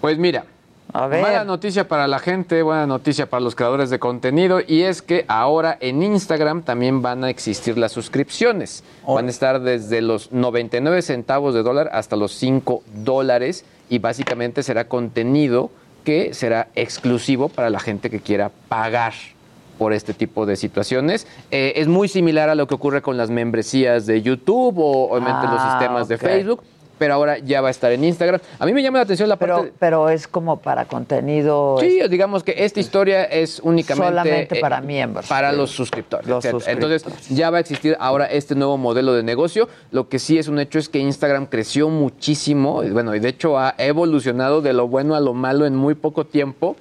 Pues mira, A ver. mala noticia para la gente, buena noticia para los creadores de contenido y es que ahora en Instagram también van a existir las suscripciones. Van a estar desde los 99 centavos de dólar hasta los 5 dólares y básicamente será contenido que será exclusivo para la gente que quiera pagar por este tipo de situaciones. Eh, es muy similar a lo que ocurre con las membresías de YouTube o obviamente los Ah, sistemas de ok. Facebook, pero ahora ya va a estar en Instagram. A mí me llama la atención la parte... Pero, pero es como para contenido. Sí, digamos que esta historia es únicamente Solamente eh, para miembros. Para Sí. los suscriptores. Los suscriptores. Entonces, ya va a existir ahora este nuevo modelo de negocio. Lo que sí es un hecho es que Instagram creció muchísimo. y Bueno, y de hecho ha evolucionado de lo bueno a lo malo en muy poco tiempo.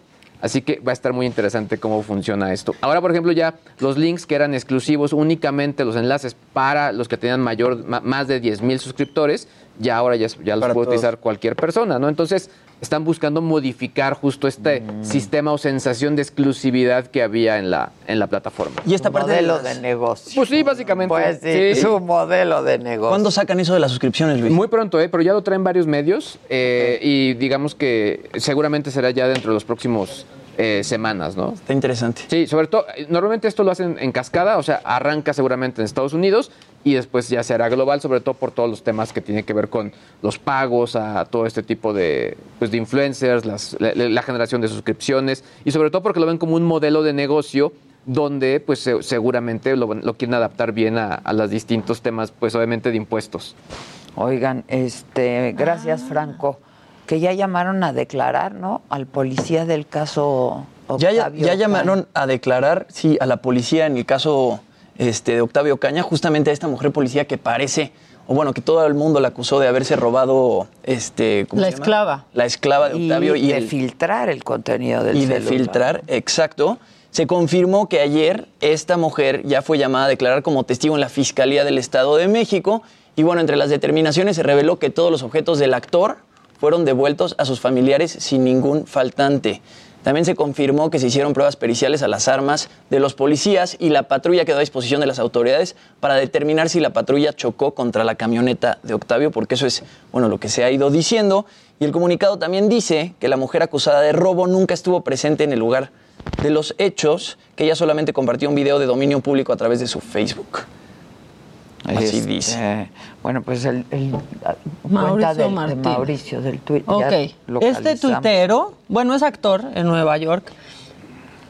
Así que va a estar muy interesante cómo funciona esto. Ahora, por ejemplo, ya los links que eran exclusivos, únicamente los enlaces para los que tenían mayor, ma- más de 10 mil suscriptores, ya ahora ya, ya los puede todos. utilizar cualquier persona, ¿no? Entonces, están buscando modificar justo este Mm. sistema o sensación de exclusividad que había en la, en la plataforma. Y esta Su parte de modelo las- de negocio. Pues sí, básicamente. Pues sí, su modelo de negocio. ¿Cuándo sacan eso de las suscripciones, Luis? Muy pronto, ¿eh? pero ya lo traen varios medios eh, y digamos que seguramente será ya dentro de los próximos eh, semanas, ¿no? Está interesante. Sí, sobre todo, eh, normalmente esto lo hacen en cascada, o sea, arranca seguramente en Estados Unidos y después ya se hará global, sobre todo por todos los temas que tienen que ver con los pagos, a todo este tipo de, pues, de influencers, las- la, la generación de suscripciones y sobre todo porque lo ven como un modelo de negocio donde pues se- seguramente lo, lo quieren adaptar bien a, a los distintos temas, pues obviamente de impuestos. Oigan, este, gracias Ah. Franco, que ya llamaron a declarar, ¿no? Al policía del caso Ya, ya, Octavio ya llamaron a declarar, sí, a la policía en el caso este, de Octavio Caña, justamente a esta mujer policía que parece, o bueno, que todo el mundo la acusó de haberse robado, este, ¿cómo La se llama? esclava. La esclava de Octavio y, de el- filtrar el contenido del y de filtrar, exacto. Se confirmó que ayer esta mujer ya fue llamada a declarar como testigo en la Fiscalía del Estado de México y bueno, entre las determinaciones se reveló que todos los objetos del actor fueron devueltos a sus familiares sin ningún faltante. También se confirmó que se hicieron pruebas periciales a las armas de los policías y la patrulla quedó a disposición de las autoridades para determinar si la patrulla chocó contra la camioneta de Octavio, porque eso es, bueno, lo que se ha ido diciendo. Y el comunicado también dice que la mujer acusada de robo nunca estuvo presente en el lugar de los hechos, que ella solamente compartió un video de dominio público a través de su Facebook. Así Este, dice. Bueno, pues el, el cuenta Mauricio del- de. Mauricio del Twitter. Ok, este tuitero, bueno, es actor en Nueva York,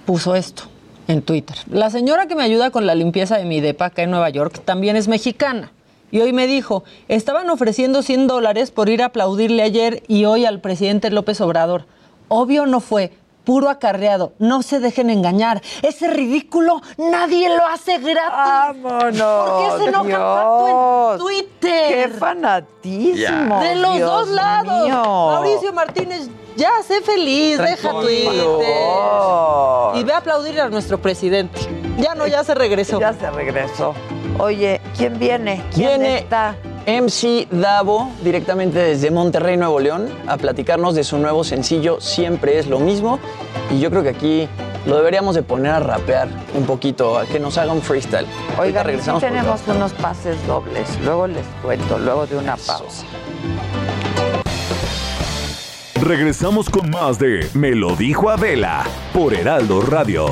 puso esto en Twitter. La señora que me ayuda con la limpieza de mi depa acá en Nueva York también es mexicana. Y hoy me dijo, estaban ofreciendo 100 dólares por ir a aplaudirle ayer y hoy al presidente López Obrador. Obvio no fue, puro acarreado. No se dejen engañar. Ese ridículo nadie lo hace gratis. ¡Vámonos! ¿Por qué se enoja tanto en Twitter? ¡Qué fanatismo! De los Dios dos lados. mío. Mauricio Martínez, ya sé feliz, deja Tranquilo. Twitter. Y ve a aplaudir a nuestro presidente. Ya no, ya se regresó. Ya se regresó. Oye, ¿quién viene? ¿Quién Viene está? MC Davo, directamente desde Monterrey, Nuevo León, a platicarnos de su nuevo sencillo Siempre es lo mismo. Y yo creo que aquí lo deberíamos de poner a rapear un poquito, a que nos haga un freestyle. Sí regresamos. por tenemos unos pases dobles. Luego les cuento, luego de una pausa. Regresamos con más de Me lo dijo Adela por Heraldo Radio.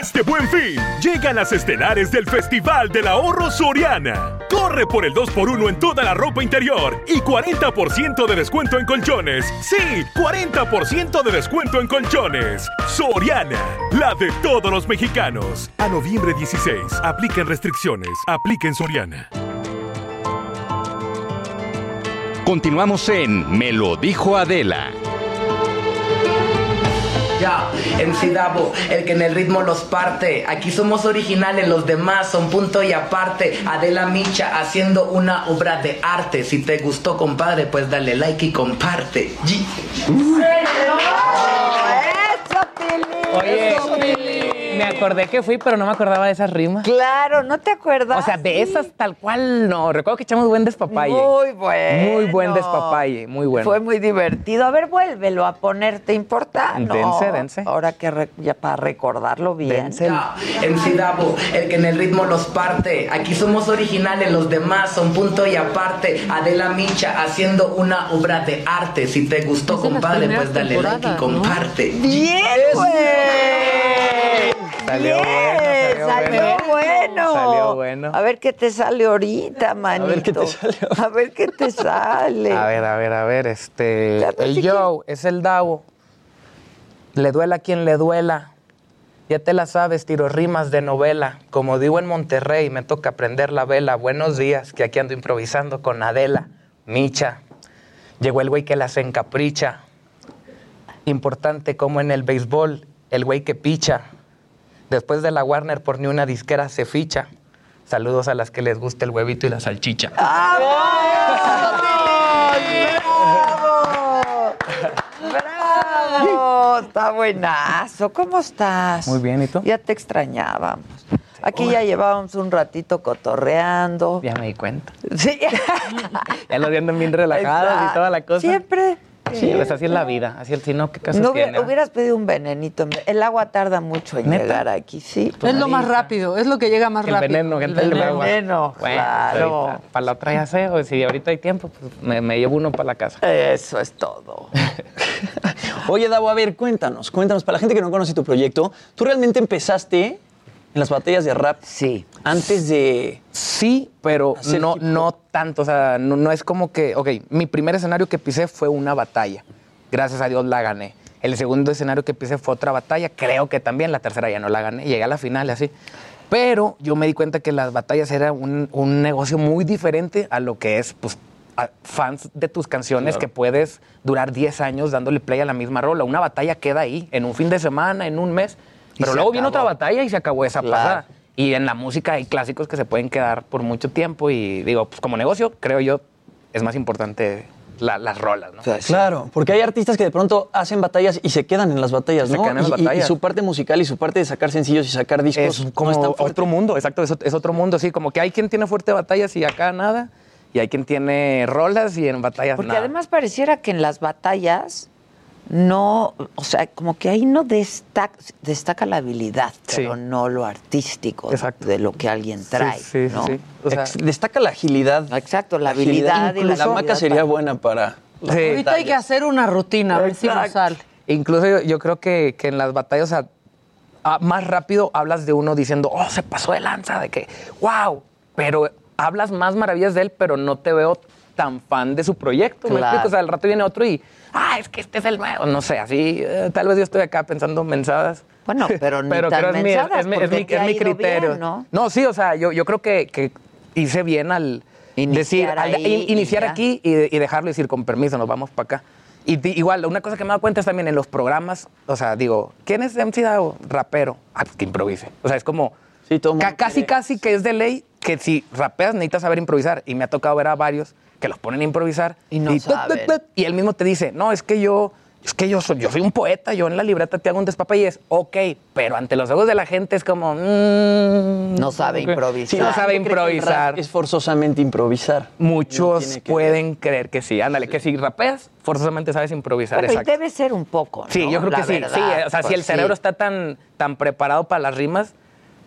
Este buen fin, llegan las estelares del Festival del Ahorro Soriana. Corre por el 2x1 en toda la ropa interior y 40% de descuento en colchones. Sí, 40% de descuento en colchones. Soriana, la de todos los mexicanos. A noviembre 16, apliquen restricciones, apliquen Soriana. Continuamos en Me lo dijo Adela. Ya, MC Davo, el que en el ritmo los parte. Aquí somos originales, los demás son punto y aparte. Adela Micha haciendo una obra de arte. Si te gustó, compadre, pues dale like y comparte. Oye, me acordé que fui, pero no me acordaba de esas rimas. Claro, ¿no te acuerdas? O sea, de esas tal cual no. Recuerdo que echamos buen despapalle. Muy bueno. Muy buen despapalle, muy bueno. Fue muy divertido. A ver, vuélvelo a ponerte importante. Dense, dense. Ahora que re- ya para recordarlo bien. MC Davo, el que en el ritmo los parte. Aquí somos originales, los demás son punto y aparte. Adela Micha haciendo una obra de arte. Si te gustó, compadre, pues dale like y comparte. Bien, güey. Salió bueno, salió salió bueno. bueno. Salió bueno. A ver qué te sale ahorita, manito. ver qué te sale. A ver qué te sale. A ver, a ver, a ver, este. Pues, El Joe es el Davo. Le duela a quien le duela. Ya te la sabes, tiro rimas de novela. Como digo en Monterrey, me toca prender la vela. Buenos días, que aquí ando improvisando con Adela, Micha. Llegó el güey que las encapricha. Importante como en el béisbol, el güey que picha. Después de la Warner por ni una disquera se ficha. Saludos a las que les gusta el huevito y la salchicha. ¡Bravo! Está buenazo. ¿Cómo estás? Muy bien, ¿y tú? Ya te extrañábamos. Aquí ya llevábamos un ratito cotorreando. Ya me di cuenta. Sí. Ya los andan bien relajados y toda la cosa. Siempre. Sí, pues así es la vida. Así es, si no, ¿qué caso No tiene? hubieras pedido un venenito. El agua tarda mucho en ¿Neta? llegar aquí, sí. Es lo más rápido, es lo que llega más El rápido. veneno, gente El del veneno. Bueno, claro. ahorita, para la otra ya sé, o si ahorita hay tiempo, pues me, me llevo uno para la casa. Eso es todo. Oye, Davo, a ver, cuéntanos, cuéntanos, para la gente que no conoce tu proyecto, ¿tú realmente empezaste en las batallas de rap? Sí. Antes de... Sí, pero no, no tanto. O sea, no, no es como que. Ok, mi primer escenario que pisé fue una batalla. Gracias a Dios la gané. El segundo escenario que pisé fue otra batalla. Creo que también. La tercera ya no la gané. Llegué a la final así. Pero yo me di cuenta que las batallas era un, un negocio muy diferente a lo que es, pues, fans de tus canciones Claro. que puedes durar 10 años dándole play a la misma rola. Una batalla queda ahí, en un fin de semana, en un mes. Pero luego viene otra batalla y se acabó esa Claro. pasada. Y en la música hay clásicos que se pueden quedar por mucho tiempo y digo, pues como negocio, creo yo, es más importante la- las rolas, ¿no? Claro, porque hay artistas que de pronto hacen batallas y se quedan en las batallas, Se ¿no? quedan en las Y- y- batallas. Y, su parte musical y su parte de sacar sencillos y sacar discos Es no como es otro mundo, exacto, es, es otro mundo, sí, como que hay quien tiene fuerte batallas y acá nada, y hay quien tiene rolas y en batallas Porque nada. además pareciera que en las batallas no, o sea, como que ahí no destaca, destaca la habilidad, pero no lo artístico de lo que alguien trae. sí, sí, ¿no? sí. O sea, Ex- destaca la agilidad. Exacto, la habilidad y la Incluso la maca sería para- buena para. Ahorita hay que hacer una rutina, a ver si nos sale. Incluso yo, yo creo que, que en las batallas, o sea, más rápido hablas de uno diciendo, oh, se pasó de lanza, de que, wow, pero hablas más maravillas de él, pero no te veo tan fan de su proyecto. ¿Me Claro. explico? O sea, al rato viene otro y, ah, es que este es el nuevo. No sé, así, eh, tal vez yo estoy acá pensando mensadas. Bueno, pero ni pero tan creo es mi, mensadas, es mi- es mi- es mi criterio. bien, ¿no? sí, o sea, yo, yo creo que, que hice bien al decir, al ahí in- y iniciar ya. aquí y, y dejarlo decir, con permiso, nos vamos para acá. Y di- igual, una cosa que me he dado cuenta es también en los programas, o sea, digo, ¿quién es MC Davo? Rapero. Ah, pues que improvise. O sea, es como, ca- casi, casi que es de ley que si rapeas necesitas saber improvisar. Y me ha tocado ver a varios que los ponen a improvisar. Y no tuc, y él mismo te dice, no, es que yo, es que yo soy, yo soy un poeta, yo en la libreta te hago un despapayés. Ok, pero ante los ojos de la gente es como, mm, No sabe improvisar. Sí, no sabe el improvisar. Es forzosamente improvisar. Muchos pueden creer que sí. Ándale, que si rapeas, forzosamente sabes improvisar. Y exacto. debe ser un poco. Sí, yo creo La que sí. verdad, sí, o sea, pues si el sí. cerebro está tan, tan preparado para las rimas,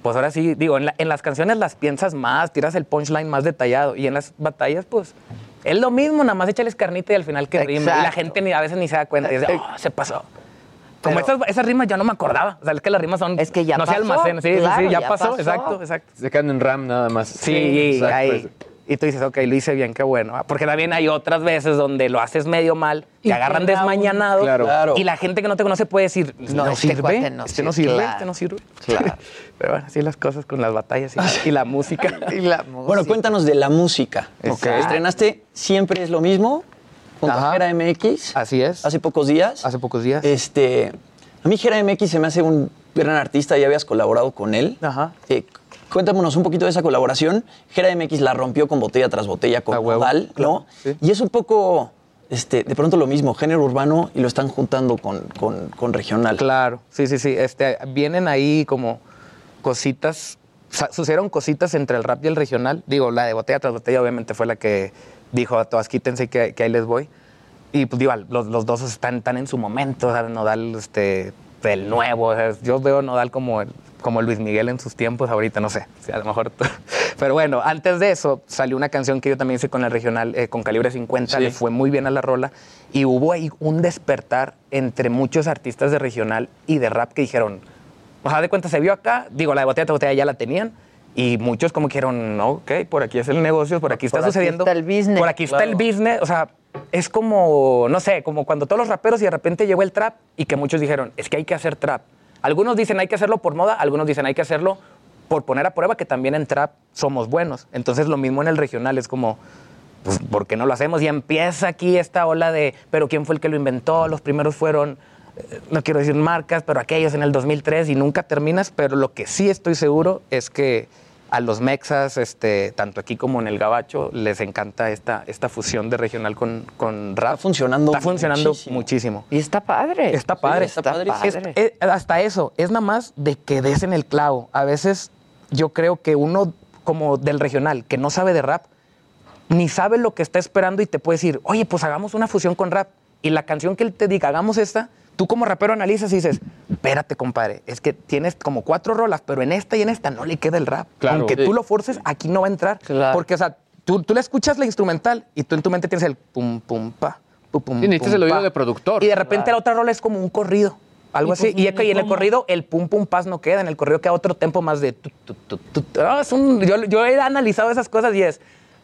pues ahora sí, digo, en, la- en las canciones las piensas más, tiras el punchline más detallado. Y en las batallas, pues, es lo mismo, nada más échales carnita y al final que rima. Y la gente ni, a veces ni se da cuenta. Y dice, oh, se pasó. Como esas, esas rimas ya no me acordaba. O sea, es que las rimas son. Es que ya no se pasó, almacenan. Sí, sí, claro, sí, ya, ya pasó, pasó. exacto, exacto. Se quedan en RAM nada más. Sí, exacto, ahí. Y tú dices, ok, lo hice bien, qué bueno. Ah, Porque también hay otras veces donde lo haces medio mal, Y te agarran desmañanado. Claro. Claro. Y la gente que no te conoce puede decir, no, No, este sirve. cuate no este no sirve, sirve, claro. este no sirve. Claro. Pero bueno, así las cosas con las batallas y, y la música. y la Bueno, cuéntanos de la música. Estrenaste Siempre es lo mismo a Jera MX. Así es. Hace pocos días. Hace pocos días. Este, a mí Jera MX se me hace un gran artista, ya habías colaborado con él. Ajá. Eh, cuéntanos un poquito de esa colaboración. Jera MX la rompió con botella tras botella con Nodal, ¿no? Y es un poco, este, de pronto lo mismo, género urbano y lo están juntando con, con- con regional. Claro, sí, sí, sí. Este, vienen ahí como cositas, sa- sucedieron cositas entre el rap y el regional. Digo, la de botella tras botella obviamente fue la que dijo a todas quítense que, que ahí les voy. Y pues digo, los, los dos están, están en su momento, ¿sabes? Nodal, este, el nuevo. o sea, yo veo a Nodal como el, como Luis Miguel en sus tiempos ahorita, no sé. a lo mejor. Pero bueno, antes de eso salió una canción que yo también hice con el regional, eh, con calibre 50, Sí. le fue muy bien a la rola. Y hubo ahí un despertar entre muchos artistas de regional y de rap que dijeron, o sea, de cuenta se vio acá, digo, la de botella tras botella ya la tenían. Y muchos como que dijeron, no, ok, por aquí es el negocio, por aquí está Por aquí sucediendo. está el business. Por aquí está el Claro. business. O sea, es como, no sé, como cuando todos los raperos y de repente llegó el trap y que muchos dijeron, es que hay que hacer trap. Algunos dicen hay que hacerlo por moda, algunos dicen hay que hacerlo por poner a prueba que también en trap somos buenos. Entonces lo mismo en el regional es como, pues, ¿por qué no lo hacemos? Y empieza aquí esta ola de, pero ¿quién fue el que lo inventó? Los primeros fueron, eh, no quiero decir marcas, pero aquellos en el 2003 y nunca terminas, pero lo que sí estoy seguro es que a los mexas, este, tanto aquí como en el gabacho, les encanta esta, esta fusión de regional con, con rap. Está funcionando Está funcionando muchísimo. muchísimo. Y está padre. Está padre. está padrísimo. Es- es- hasta eso, es nada más de que des en el clavo. A veces yo creo que uno como del regional que no sabe de rap, ni sabe lo que está esperando y te puede decir, oye, pues hagamos una fusión con rap. Y la canción que él te diga, hagamos esta, tú como rapero analizas y dices, espérate, compadre, es que tienes como cuatro rolas, pero en esta y en esta no le queda el rap. Claro. Aunque Sí. tú lo forces, aquí no va a entrar. Porque, o sea, tú, tú le escuchas la instrumental y tú en tu mente tienes el pum, pum, pa, pum, pum, Sí, necesitas el oído de productor. Y de repente Claro. la otra rola es como un corrido. Algo Y así. pues, Y, y en el corrido el pum pum paz no queda. En el corrido queda otro tempo más de. tu, tu, tu. Ah, es un- yo, yo he analizado esas cosas y es.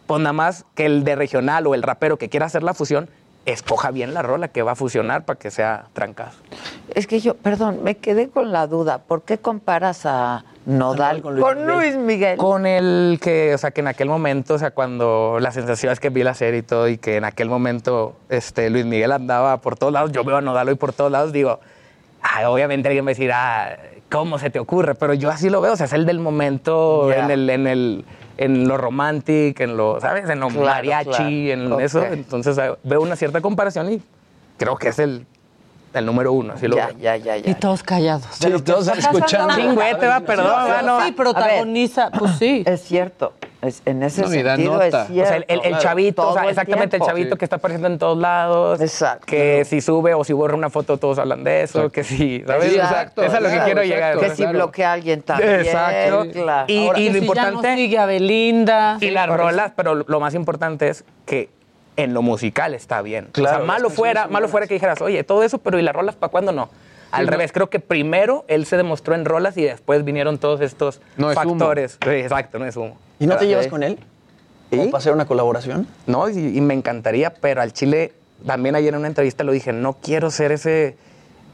Pues nada más que el de regional o el rapero que quiera hacer la fusión, escoja bien la rola que va a fusionar para que sea trancazo. Es que yo, perdón, me quedé con la duda. ¿Por qué comparas a Nodal con Luis, Miguel? Con el que, o sea, que en aquel momento, o sea, cuando la sensación es que vi la serie y todo, y que en aquel momento este, Luis Miguel andaba por todos lados, yo veo a Nodal hoy por todos lados, digo, ah, obviamente alguien va a decir, ah, ¿cómo se te ocurre? Pero yo así lo veo, o sea, es el del momento Ya. en, el, en, el, en lo romantic, en lo, ¿sabes? En lo Claro, mariachi, claro. en eso. Entonces eh, veo una cierta comparación y creo que es el, el número uno. Así lo Ya, veo. ya, ya, ya. Y todos callados. Sí, todos escuchando. Chingüete, va, perdón, no. Sí, protagoniza, pues sí. Es cierto. Es- en ese No, sentido nota. es cierto. O sea, el, el- el chavito, o sea, Todo el exactamente tiempo. el chavito que está apareciendo en todos lados. Exacto. Que si sube o si borra una foto, todos hablan de eso. Que si, ¿sabes? Exacto, Eso es a lo que quiero exacto. llegar. Que si bloquea a alguien también. Exacto. claro. Y, Ahora, y que lo si ya no importante. sigue a Belinda. Y las rolas, pero lo más importante es que en lo musical está bien. Claro, o sea, malo fuera, malo fuera que dijeras, oye, todo eso, pero ¿y las rolas para cuándo no? Al Sí, revés, creo que primero él se demostró en rolas y después vinieron todos estos No es humo. factores. Sí, exacto, no es humo. ¿Y no te llevas con él? ¿Como para hacer una colaboración? No, y, y me encantaría, pero al Chile, también ayer en una entrevista lo dije, no quiero ser ese,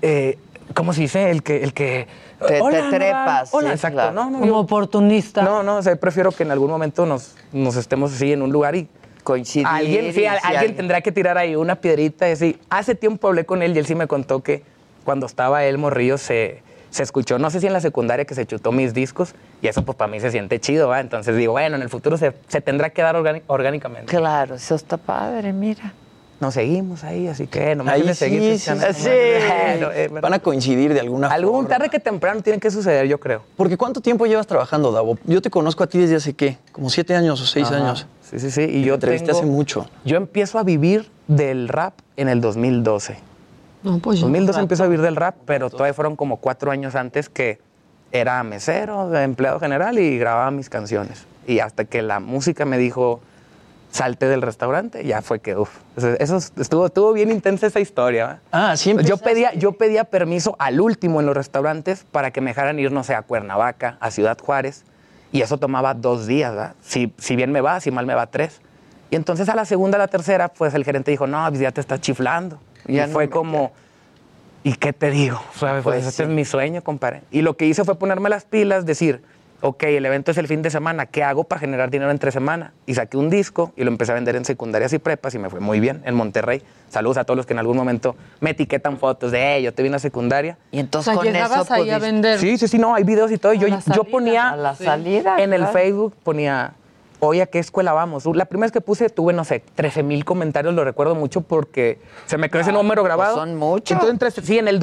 eh, ¿cómo se dice? El que... El que Te- trepas, Nodal. Hola, sí, exacto. claro. No, no, Como yo- oportunista. no, no, o sea, prefiero que en algún momento nos, nos estemos así en un lugar y coincidir. alguien, sí, alguien alguien- tendrá que tirar ahí una piedrita y así. Hace tiempo hablé con él y él sí me contó que cuando estaba él morrillo se, se escuchó, no sé si en la secundaria que se chutó mis discos y eso pues para mí se siente chido, ¿va? Entonces digo, bueno, en el futuro se, se tendrá que dar orgánicamente. Claro, eso está padre, mira. Nos seguimos ahí, así que no me Ahí sí, seguir. sí, Cristiano. sí. Bueno, eh, Van a coincidir de alguna Algún forma. tarde que temprano tiene que suceder, yo creo. Porque ¿cuánto tiempo llevas trabajando, Davo? Yo te conozco a ti desde hace, ¿qué? Como siete años o seis Ajá. años. Sí, sí, sí. Y yo entrevisté tengo- hace mucho. Yo empiezo a vivir del rap en el 2012. No, pues ya. 2012 empiezo a vivir del rap, pero todavía fueron como cuatro años antes que era mesero, empleado general y grababa mis canciones. Y hasta que la música me dijo, salte del restaurante, ya fue que, uff, eso estuvo, estuvo bien intensa esa historia. Ah, sí yo pedía, yo pedía permiso al último en los restaurantes para que me dejaran ir, no sé, a Cuernavaca, a Ciudad Juárez, y eso tomaba dos días, ¿va? Si, si bien me va, si mal me va, tres. Y entonces a la segunda, a la tercera, pues el gerente dijo, no, pues ya te estás chiflando. Ya y no fue como, ¿y qué te digo? Pues, sí. es mi sueño, compadre. Y lo que hice fue ponerme las pilas, decir, ok, el evento es el fin de semana, ¿qué hago para generar dinero entre semana? Y saqué un disco y lo empecé a vender en secundarias y prepas y me fue muy bien en Monterrey. Saludos a todos los que en algún momento me etiquetan fotos de, hey, yo te vi en la secundaria. Y O entonces sea, con llegabas eso ahí a pudiste- vender. Sí, sí, sí, no, hay videos y todo. Yo, la yo ponía A la salida, en el. Facebook, ponía, oye, ¿a qué escuela vamos? La primera vez que puse tuve, no sé, 13 mil comentarios, lo recuerdo mucho porque se me quedó ese número grabado. pues son muchos. Entonces, entre- sí, en el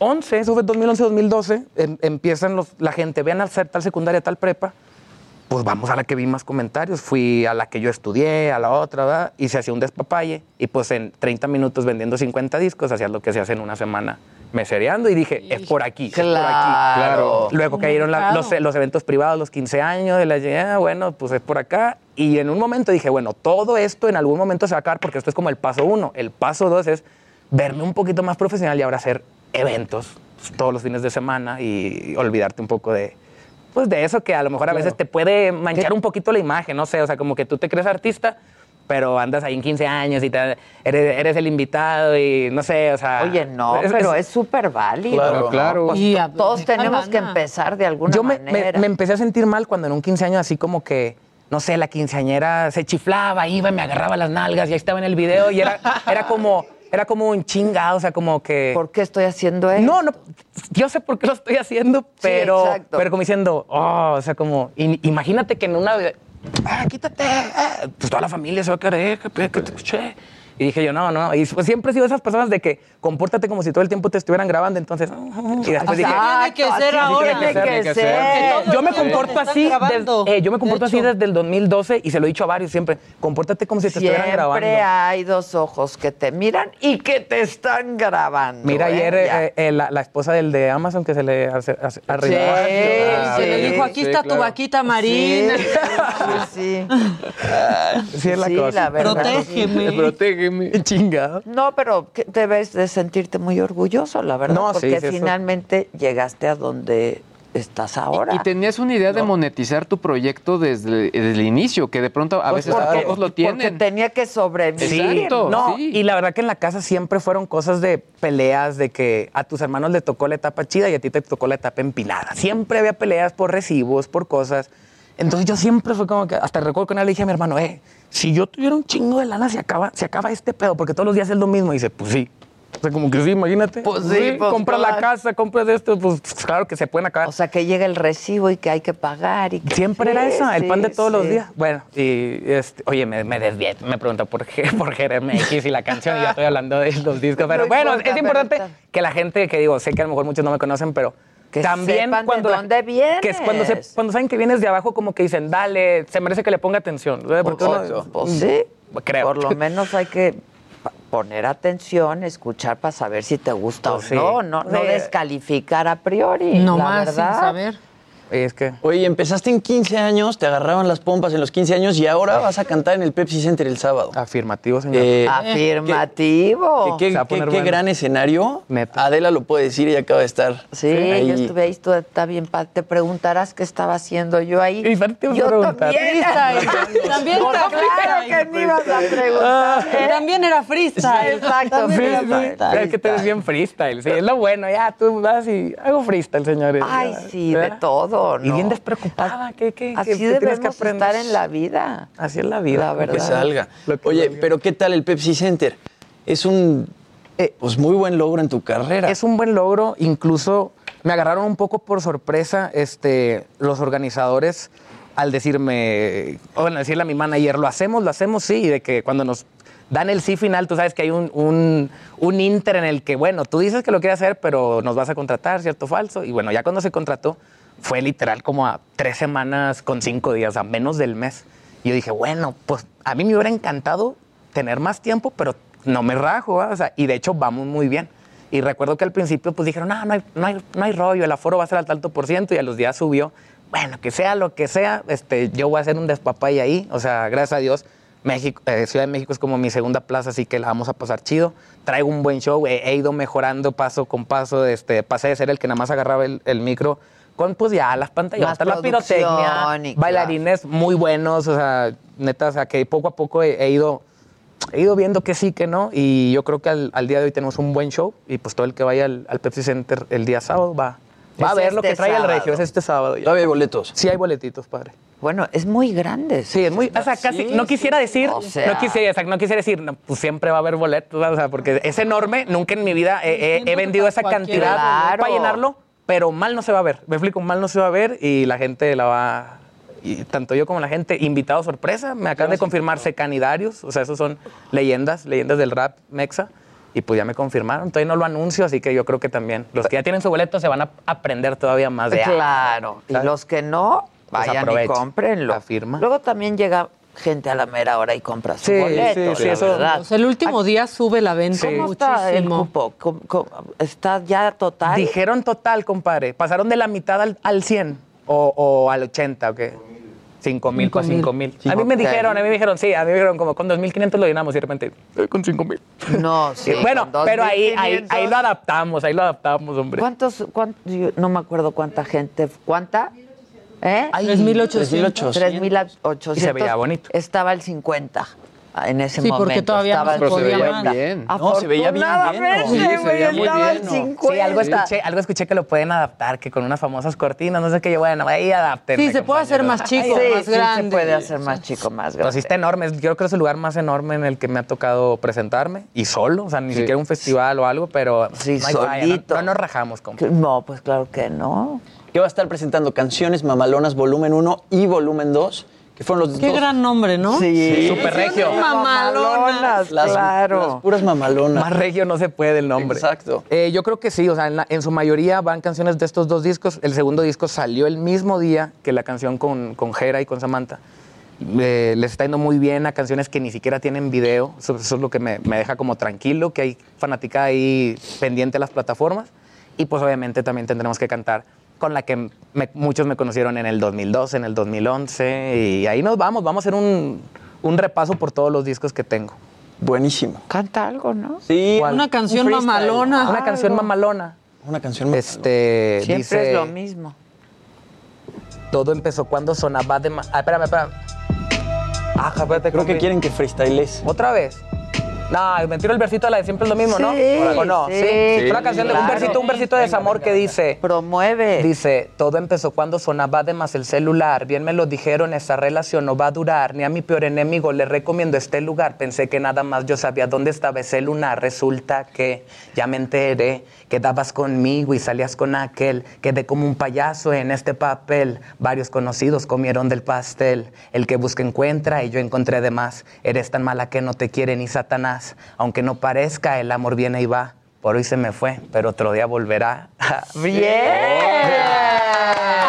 2011, eso fue 2011-2012, em- empiezan los, la gente, vean hacer tal secundaria, tal prepa, pues vamos a la que vi más comentarios. Fui a la que yo estudié, a la otra, ¿verdad? Y se hacía un despapalle. Y pues en 30 minutos vendiendo 50 discos, hacías lo que se hace en una semana mesereando. Y dije, es por aquí, es por aquí. Claro. Luego cayeron la- los, los eventos privados, los 15 años, de la ah, bueno, pues es por acá. Y en un momento dije, bueno, todo esto en algún momento se va a acabar porque esto es como el paso uno. El paso dos es verme un poquito más profesional y ahora hacer eventos todos los fines de semana y olvidarte un poco de, pues de eso que a lo mejor a veces te puede manchar un poquito la imagen, no sé, o sea, como que tú te crees artista, pero andas ahí en 15 años y te- eres, eres el invitado y no sé, o sea... Oye, no, pero es súper válido. Claro, ¿no? claro. Pues Y a- todos deja tenemos que empezar de alguna Yo me, me- manera. me empecé a sentir mal cuando en un 15 años así como que, no sé, la quinceañera se chiflaba, iba, me agarraba las nalgas y ahí estaba en el video y era, era como... Era como un chingado, o sea, como que... ¿Por qué estoy haciendo eso? No, no, yo sé por qué lo estoy haciendo, pero, exacto. pero como diciendo, oh, o sea, como, in- imagínate que en una, ah, quítate, ah, pues toda la familia se va a querer, que, que te escuché. Y dije yo, no, no, y pues siempre he sido esas personas de que compórtate como si todo el tiempo te estuvieran grabando, entonces, y después dije, Tiene que ser así ahora. tiene que ser. Yo me comporto así, grabando, des- eh, yo me de comporto así hecho. desde el 2012 y se lo he dicho a varios siempre, compórtate como si te estuvieran grabando. Siempre hay dos ojos que te miran y que te están grabando. Mira, ¿eh? ayer eh, eh, la, la esposa del de Amazon que se le hace, hace- arribó. Sí, Se le sí, dijo, aquí sí, está tu claro. vaquita marina. Sí, sí, sí. Sí, es la Sí, cosa. la verdad. Protégeme. Protégeme. Chingado. No, pero debes de sentirte muy orgulloso, la verdad, No, sí, porque sí, eso- finalmente llegaste a donde estás ahora. Y tenías una idea de monetizar tu proyecto desde, desde el inicio, que de pronto a Pues veces porque- pocos lo Porque tienen. tenía que sobrevivir. Exacto. No, sí. y la verdad que en la casa siempre fueron cosas de peleas, de que a tus hermanos le tocó la etapa chida y a ti te tocó la etapa empinada. Siempre había peleas por recibos, por cosas. Entonces yo siempre fue como que, hasta recuerdo que una vez le dije a mi hermano, eh, si yo tuviera un chingo de lana, se acaba, se acaba este pedo, porque todos los días es lo mismo. Y dice, pues sí. O sea, como que sí, imagínate. Pues sí, pues, compra la casa, compras esto, pues claro que se pueden acabar. O sea, que llega el recibo y que hay que pagar. Y que- Siempre Sí, era eso, el pan de sí, todos los sí. días. Bueno, y este, oye, me, me desvié, me preguntó por qué, por y la canción, y ya estoy hablando de los discos. Pero No bueno, importa, es importante pero que la gente, que digo, sé que a lo mejor muchos no me conocen, pero Que también sepan de cuando la- dónde vienes. Que es cuando, se- cuando saben que vienes de abajo, como que dicen, dale, se merece que le ponga atención. Porque uno- Pues, pues sí, creo. por lo menos hay que poner atención, escuchar para saber si te gusta Pues o sí. no, no, no descalificar a priori. No la más, sin verdad. Saber. Es que. Oye, empezaste en 15 años, te agarraban las pompas en los 15 años y ahora vas a cantar en el Pepsi Center el sábado. Afirmativo, señor. Eh, Afirmativo. qué bueno. gran escenario. Adela lo puede decir, ella acaba de estar. Sí, ahí. yo estuve ahí, tú está bien, te preguntarás qué estaba haciendo yo ahí. te iba a yo preguntar. también. Freestyle. También Pues era claro freestyle. que me ibas a preguntar. ¿eh? También era freestyle. Exacto, También era freestyle. Es que tú eres bien freestyle, sí, es lo bueno, ya, tú vas y hago freestyle, señores. Ay, ya, sí, de todo, Y ¿no? bien despreocupada, ¿qué, qué, Así qué- que debemos aprender? estar en la vida. Así es la vida. La verdad. que salga. Oye, pero ¿qué tal el Pepsi Center? Es un pues muy buen logro en tu carrera. Es un buen logro, incluso me agarraron un poco por sorpresa este, los organizadores al decirme, o bueno, decirle a mi manager, lo hacemos, lo hacemos, sí, y de que cuando nos dan el sí final, tú sabes que hay un, un, un inter en el que, bueno, tú dices que lo quieres hacer, pero nos vas a contratar, ¿cierto o falso? Y bueno, ya cuando se contrató, fue literal como a tres semanas con cinco días, a menos del mes. Y yo dije, bueno, pues a mí me hubiera encantado tener más tiempo, pero no me rajo, o sea, y de hecho vamos muy bien. Y recuerdo que al principio pues dijeron, no, no hay, no hay, no hay rollo, el aforo va a ser al tanto por ciento y a los días subió. Bueno, que sea lo que sea, este, yo voy a hacer un despapay ahí, o sea, gracias a Dios, México, eh, Ciudad de México es como mi segunda plaza, así que la vamos a pasar chido. Traigo un buen show, he, he ido mejorando paso con paso, este, pasé de ser el que nada más agarraba el, el micro con pues ya las pantallas, la pirotecnia, bailarines muy buenos, o sea, neta, o sea, que poco a poco he, he ido he ido viendo que sí, que no, y yo creo que al, al día de hoy tenemos un buen show, y pues todo el que vaya al, al Pepsi Center el día sábado va, va a ver lo este que trae el regio, es este sábado. ya. ¿Todavía hay boletos? Sí hay boletitos, padre. Bueno, es muy grande. Sí, es muy, o sea, casi, Sí, no quisiera decir, o sea. no, quisiera, no quisiera decir, no, pues siempre va a haber boletos, o sea, porque es enorme, nunca en mi vida he, he- he vendido esa cantidad Claro. para llenarlo, pero mal no se va a ver, me explico, mal no se va a ver y la gente la va, y tanto yo como la gente, invitado sorpresa, me acaban de confirmar secanidarios, o sea, esos son leyendas, leyendas del rap mexa, y pues ya me confirmaron, todavía no lo anuncio, así que yo creo que también los que ya tienen su boleto se van a aprender todavía más de Claro. Y los que no, Pues vayan y aprovechen. cómprenlo. La firma. Luego también llega gente a la mera hora y compra su Sí, boleto, sí, sí, la eso- verdad. O sea, el último día sube la venta ¿Cómo está el muchísimo. cupo? ¿Cómo- cómo- ¿Está ya total? Dijeron total, compadre. Pasaron de la mitad al, al 100 o, o al 80, ¿o qué? 5 mil para 5 mil. A mí me dijeron, a mí me dijeron, sí, a mí me dijeron como con 2.500 lo llenamos y de repente, "Eh, con 5 mil. No, sí. bueno, con pero ahí, ahí, 2,500. ahí lo adaptamos, ahí lo adaptamos, hombre. ¿Cuántos, no me acuerdo cuánta gente, ¿cuánta? ¿Eh? 3,800. 3,800. Y se veía bonito. Estaba el 50 en ese Sí, porque momento. todavía estaba no el se podía 50. más. bien. No, se veía bien. Sí, se güey, veía muy estaba el lleno. 50. Sí, algo escuché, algo escuché que lo pueden adaptar, que con unas famosas cortinas, no sé qué, bueno, ahí adapten. Sí, se puede hacer más chico, Sí, más sí, grande. se puede hacer más chico, más Pero sí grande. está enorme, yo creo que es el lugar más enorme en el que me ha tocado presentarme, y solo, o sea, ni siquiera un festival o algo, pero Sí, no solito. no, no nos rajamos, compa. No, pues claro que no. Que va a estar presentando canciones mamalonas volumen 1 y volumen 2, que fueron los Qué dos. gran nombre, ¿no? Sí, super regio. Mamalonas. Las, claro. las puras mamalonas. Más regio no se puede el nombre. Exacto. Eh, yo creo que sí, o sea, en, la- en su mayoría van canciones de estos dos discos. El segundo disco salió el mismo día que la canción con, con Jera y con Samantha. Eh, les está yendo muy bien a canciones que ni siquiera tienen video. Eso, eso es lo que me, me deja como tranquilo, que hay fanática ahí pendiente de las plataformas. Y pues obviamente también tendremos que cantar con la que me- muchos me conocieron en el 2012, en el 2011. Y ahí nos vamos, vamos a hacer un, un repaso por todos los discos que tengo. Buenísimo. Canta algo, ¿no? Sí. ¿Cuál? Una canción Un mamalona. Una canción mamalona. Una canción mamalona. Este, Siempre dice, es lo mismo. Todo empezó cuando sonaba de... ma- Ah, espérame, espérame. Ah, espérate, Creo que quieren que freestyles. ¿Otra vez? No, me tiro el versito de la de siempre es lo mismo, ¿no? Sí, ¿O no? sí, Sí. Una canción de un versito, un versito de desamor que dice. Promueve. Dice, todo empezó cuando sonaba de más el celular. Bien me lo dijeron, esa relación no va a durar. Ni a mi peor enemigo le recomiendo este lugar. Pensé que nada más yo sabía dónde estaba ese lunar. Resulta que ya me enteré. Quedabas conmigo y salías con aquel. Quedé como un payaso en este papel. Varios conocidos comieron del pastel. El que busca encuentra y yo encontré de más. Eres tan mala que no te quiere ni Satanás. Aunque no parezca, el amor viene y va. Por hoy se me fue, pero otro día volverá.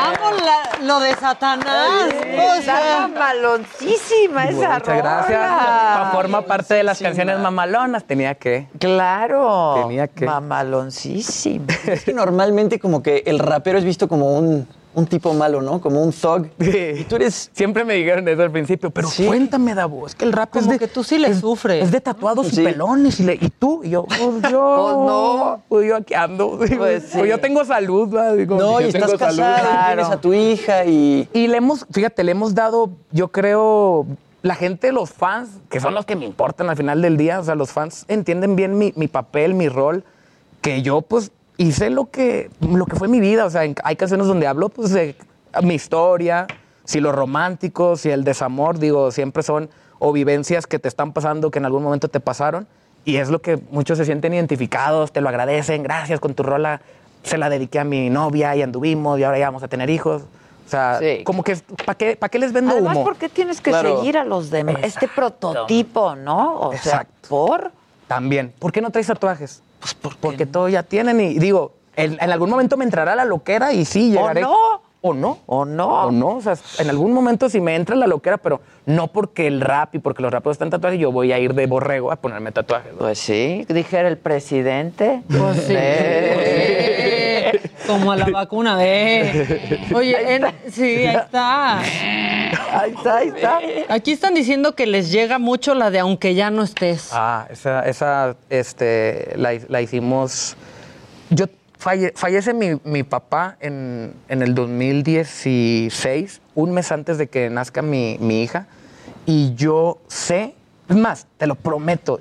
Amo la- lo de Satanás. O Está sea, mamaloncísima esa Muchas gracias. Forma parte de las canciones mamalonas. Tenía que. Claro. Tenía que. Mamaloncísima. Es que normalmente como que el rapero es visto como un, un tipo malo, ¿no? Como un thug. Y tú eres... Siempre me dijeron eso al principio, pero cuéntame, Davo, es que el rap es como de, que tú sí le sufres. es de tatuados Sí. y pelones. Y, le- y tú, y yo, pues yo. Pues no. Pues yo aquí ando. Pues sí. pues yo tengo salud. Digo, No, y estás casado, y tienes a tu hija y... Y le hemos, fíjate, le hemos dado, yo creo, la gente, los fans, que son los que me importan al final del día, o sea, los fans entienden bien mi, mi papel, mi rol, que yo pues hice lo que, lo que fue mi vida, o sea, hay canciones donde hablo pues de mi historia, si lo romántico, si el desamor, digo, siempre son o vivencias que te están pasando, que en algún momento te pasaron, y es lo que muchos se sienten identificados, te lo agradecen, gracias con tu rola, se la dediqué a mi novia y anduvimos y ahora ya vamos a tener hijos. O sea, Sí. como que, ¿para qué, pa' qué les vendo Además, humo? ¿por qué tienes que Claro. seguir a los demás? Este prototipo, ¿no? O sea, ¿por? También. ¿Por qué no traes tatuajes? Pues porque todos ya tienen y digo, en, en algún momento me entrará la loquera y sí, llegaré. no. O no. ¿O no? O no. O sea, en algún momento sí me entra la loquera, pero no porque el rap y porque los raperos están tatuajes, yo voy a ir de borrego a ponerme tatuajes. Pues sí, dijera el presidente. Pues sí. Eh. Como a la vacuna, ve. Oye, en- sí, ahí está. Ahí está, ahí está. Aquí están diciendo que les llega mucho la de aunque ya no estés. Ah, esa, esa este, la, la hicimos. Yo falle- fallece mi, mi papá en, en el 2016, un mes antes de que nazca mi, mi hija, y yo sé, es más, te lo prometo,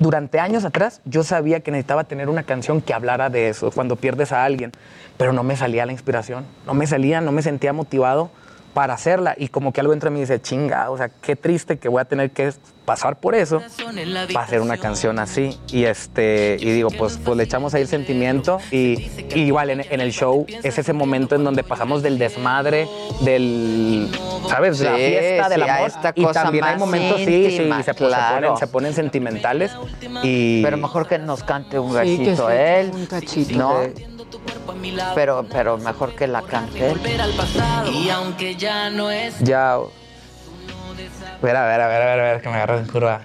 durante años atrás yo sabía que necesitaba tener una canción que hablara de eso, cuando pierdes a alguien, pero no me salía la inspiración, no me salía, no me sentía motivado para hacerla y como que algo dentro de mí dice, chinga, o sea, qué triste que voy a tener que pasar por eso para hacer una canción así y este y digo pues pues le echamos ahí el sentimiento y, y igual en, en el show es ese momento en donde pasamos del desmadre del sabes de la Sí, fiesta del sí, a amor esta y cosa también hay momentos sí sí se, se claro. ponen, se ponen sentimentales y Pero mejor que nos cante un Sí, sí, él. un cachito. No. Pero, pero mejor que la cante. Y aunque ya no es ya a ver, a ver, a ver, a ver, que me agarras en curva.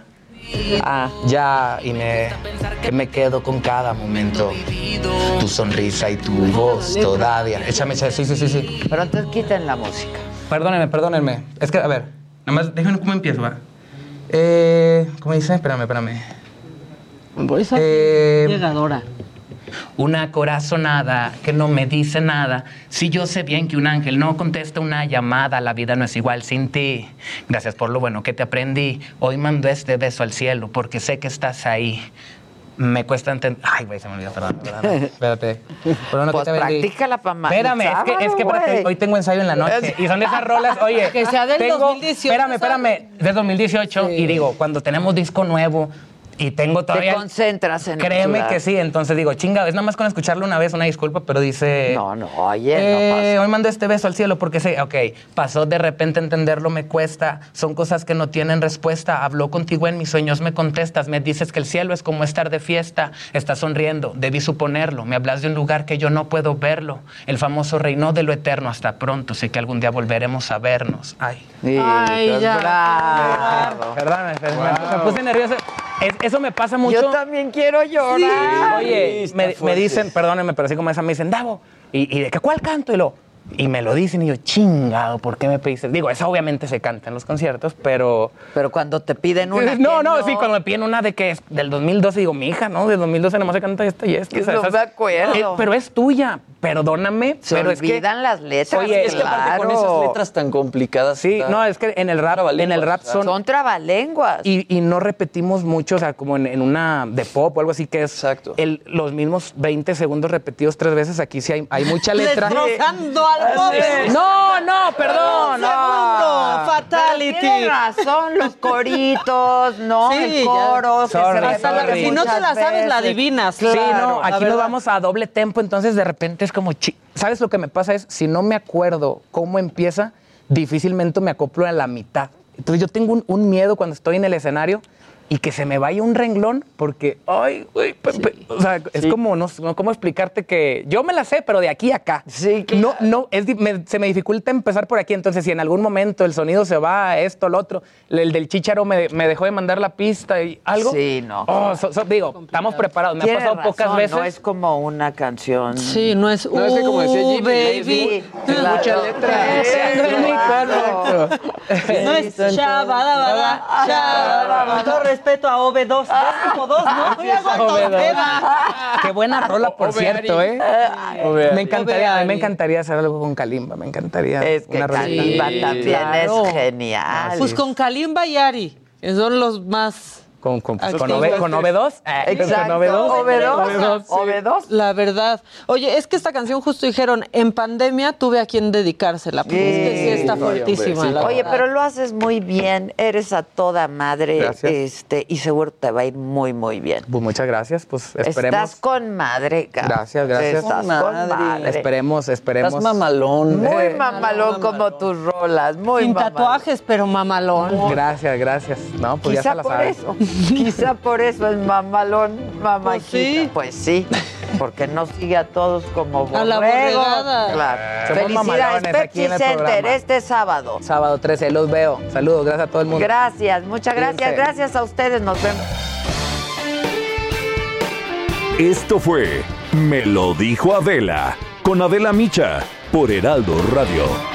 Ah, ya, y me, que me quedo con cada momento. Tu sonrisa y tu voz todavía. Échame, échame, sí, sí, sí, sí. Pero entonces quiten la música. Perdónenme, perdónenme. Es que, a ver, nada más, déjenme cómo empiezo, va. Eh, ¿Cómo dice? Espérame, espérame. Eh, Llegadora. Una corazonada que no me dice nada. Si yo sé bien que un ángel no contesta una llamada, la vida no es igual sin ti. Gracias por lo bueno que te aprendí. Hoy mando este beso al cielo porque sé que estás ahí. Me cuesta entender. Ay, güey, se me olvidó, perdón. perdón. Espérate. Perdón, Pues que te vendí. practícala pa' ma- Espérame, es que, es que sábado, espérate, hoy tengo ensayo en la noche. Y son de esas rolas, oye. Que sea del tengo- 2018, Espérame, espérame. De 2018. Y digo, cuando tenemos disco nuevo y tengo todavía. Te concentras en Créeme que sí, entonces digo, chinga, es nada más con escucharlo una vez, una disculpa, pero dice. No, no, oye, eh, no pasa. Hoy mando este beso al cielo porque sé, ok, pasó de repente entenderlo, me cuesta, son cosas que no tienen respuesta. Habló contigo en mis sueños, me contestas, me dices que el cielo es como estar de fiesta, estás sonriendo, debí suponerlo, me hablas de un lugar que yo no puedo verlo, el famoso reino de lo eterno, hasta pronto, sé que algún día volveremos a vernos. Ay. Ay, pues, ya. bravo. Perdóname, me, me puse nervioso. Es- eso me pasa mucho. Yo también quiero llorar. Oye, está me, dicen, perdónenme, pero así como esa me dicen, Davo, ¿y, y de qué cuál canto? Y, lo, y me lo dicen y yo, chingado, ¿por qué me pediste? Digo, eso obviamente se canta en los conciertos, pero... Pero cuando te piden una. no, que no, sí, cuando me piden una de que es del 2012, digo, mi hija, ¿no? Del 2012 nomás se canta esta y esta. No me acuerdo. Eh, pero es tuya, perdóname, Se pero es que olvidan las letras. Oye, es que aparte con esas letras tan complicadas. Sí, está- no, es que en el rap, en el rap son, Son trabalenguas. y, y no repetimos mucho, o sea, como en, en una de pop o algo así que es el- los mismos 20 segundos repetidos tres veces. Aquí sí hay, hay mucha letra. Destrozando al joven. No, no, perdón. Un no. segundo, fatality. Tienes razón, los coritos, ¿no? Sí, el ya. coro, que Sorry, se Hasta la- repite si no te la muchas sabes, la veces. adivinas. Sí, Claro, no, la aquí nos verdad. vamos a doble tempo, entonces de repente es como, ¿sabes lo que me pasa? Es, si no me acuerdo cómo empieza, difícilmente me acoplo a la mitad. Entonces yo tengo un miedo cuando estoy en el escenario y que se me vaya un renglón porque, ay, güey, pe- pe- o sea, es como, no, no cómo explicarte que yo me la sé, pero de aquí a acá. Sí, No, no, es, me- se me dificulta empezar por aquí, entonces si en algún momento el sonido se va, esto, lo otro, el del chicharo me, me dejó de mandar la pista y algo. Sí, no. Oh, so- so- digo, estamos preparados. Me ha Tienes pasado pocas veces. No es como una canción. Sí, no es. No, es que como decía "Uh, Jimmy, baby. claro. Mucha letra. Sí, claro. cuarto. No es chabada, respeto a OB2. Es como dos, ¿no? Muy Qué buena rola, por cierto, ¿eh? Me encantaría, a mí me encantaría hacer algo con Kalimba, me encantaría. Es que. Kalimba también Claro. es genial. Pues con Kalimba y Ari, que son los más. Con, con, con, con OV2. eh, Exacto, Con OV2. OV2, sí. OV2. La verdad. Oye, es que esta canción justo dijeron, en pandemia tuve a quien dedicársela. Porque es que sí está Sí, fuertísima. sí. Oye, verdad. pero lo haces muy bien, eres a toda madre, Gracias. este, y seguro te va a ir muy, muy bien. Pues muchas gracias, pues esperemos. Estás con madre, cabrón. Gracias, gracias. Estás Con con madre. madre. Esperemos, esperemos. Estás mamalón. Muy Eh, mamalón como tus rolas, muy Sin mamalón. tatuajes, pero mamalón. Gracias, gracias. No, pues ya se la por sabe. eso, quizá por eso es mamalón, mamachita. sí. Pues sí, porque no sigue a todos como A la borregada. Claro. Somos Felicidades, mamalones aquí en Pepsi el Center, programa. este sábado. Sábado 13, los veo. Saludos, gracias a todo el mundo. Gracias, muchas gracias, Cuídense. gracias a ustedes, nos vemos. Esto fue Me lo dijo Adela con Adela Micha por Heraldo Radio.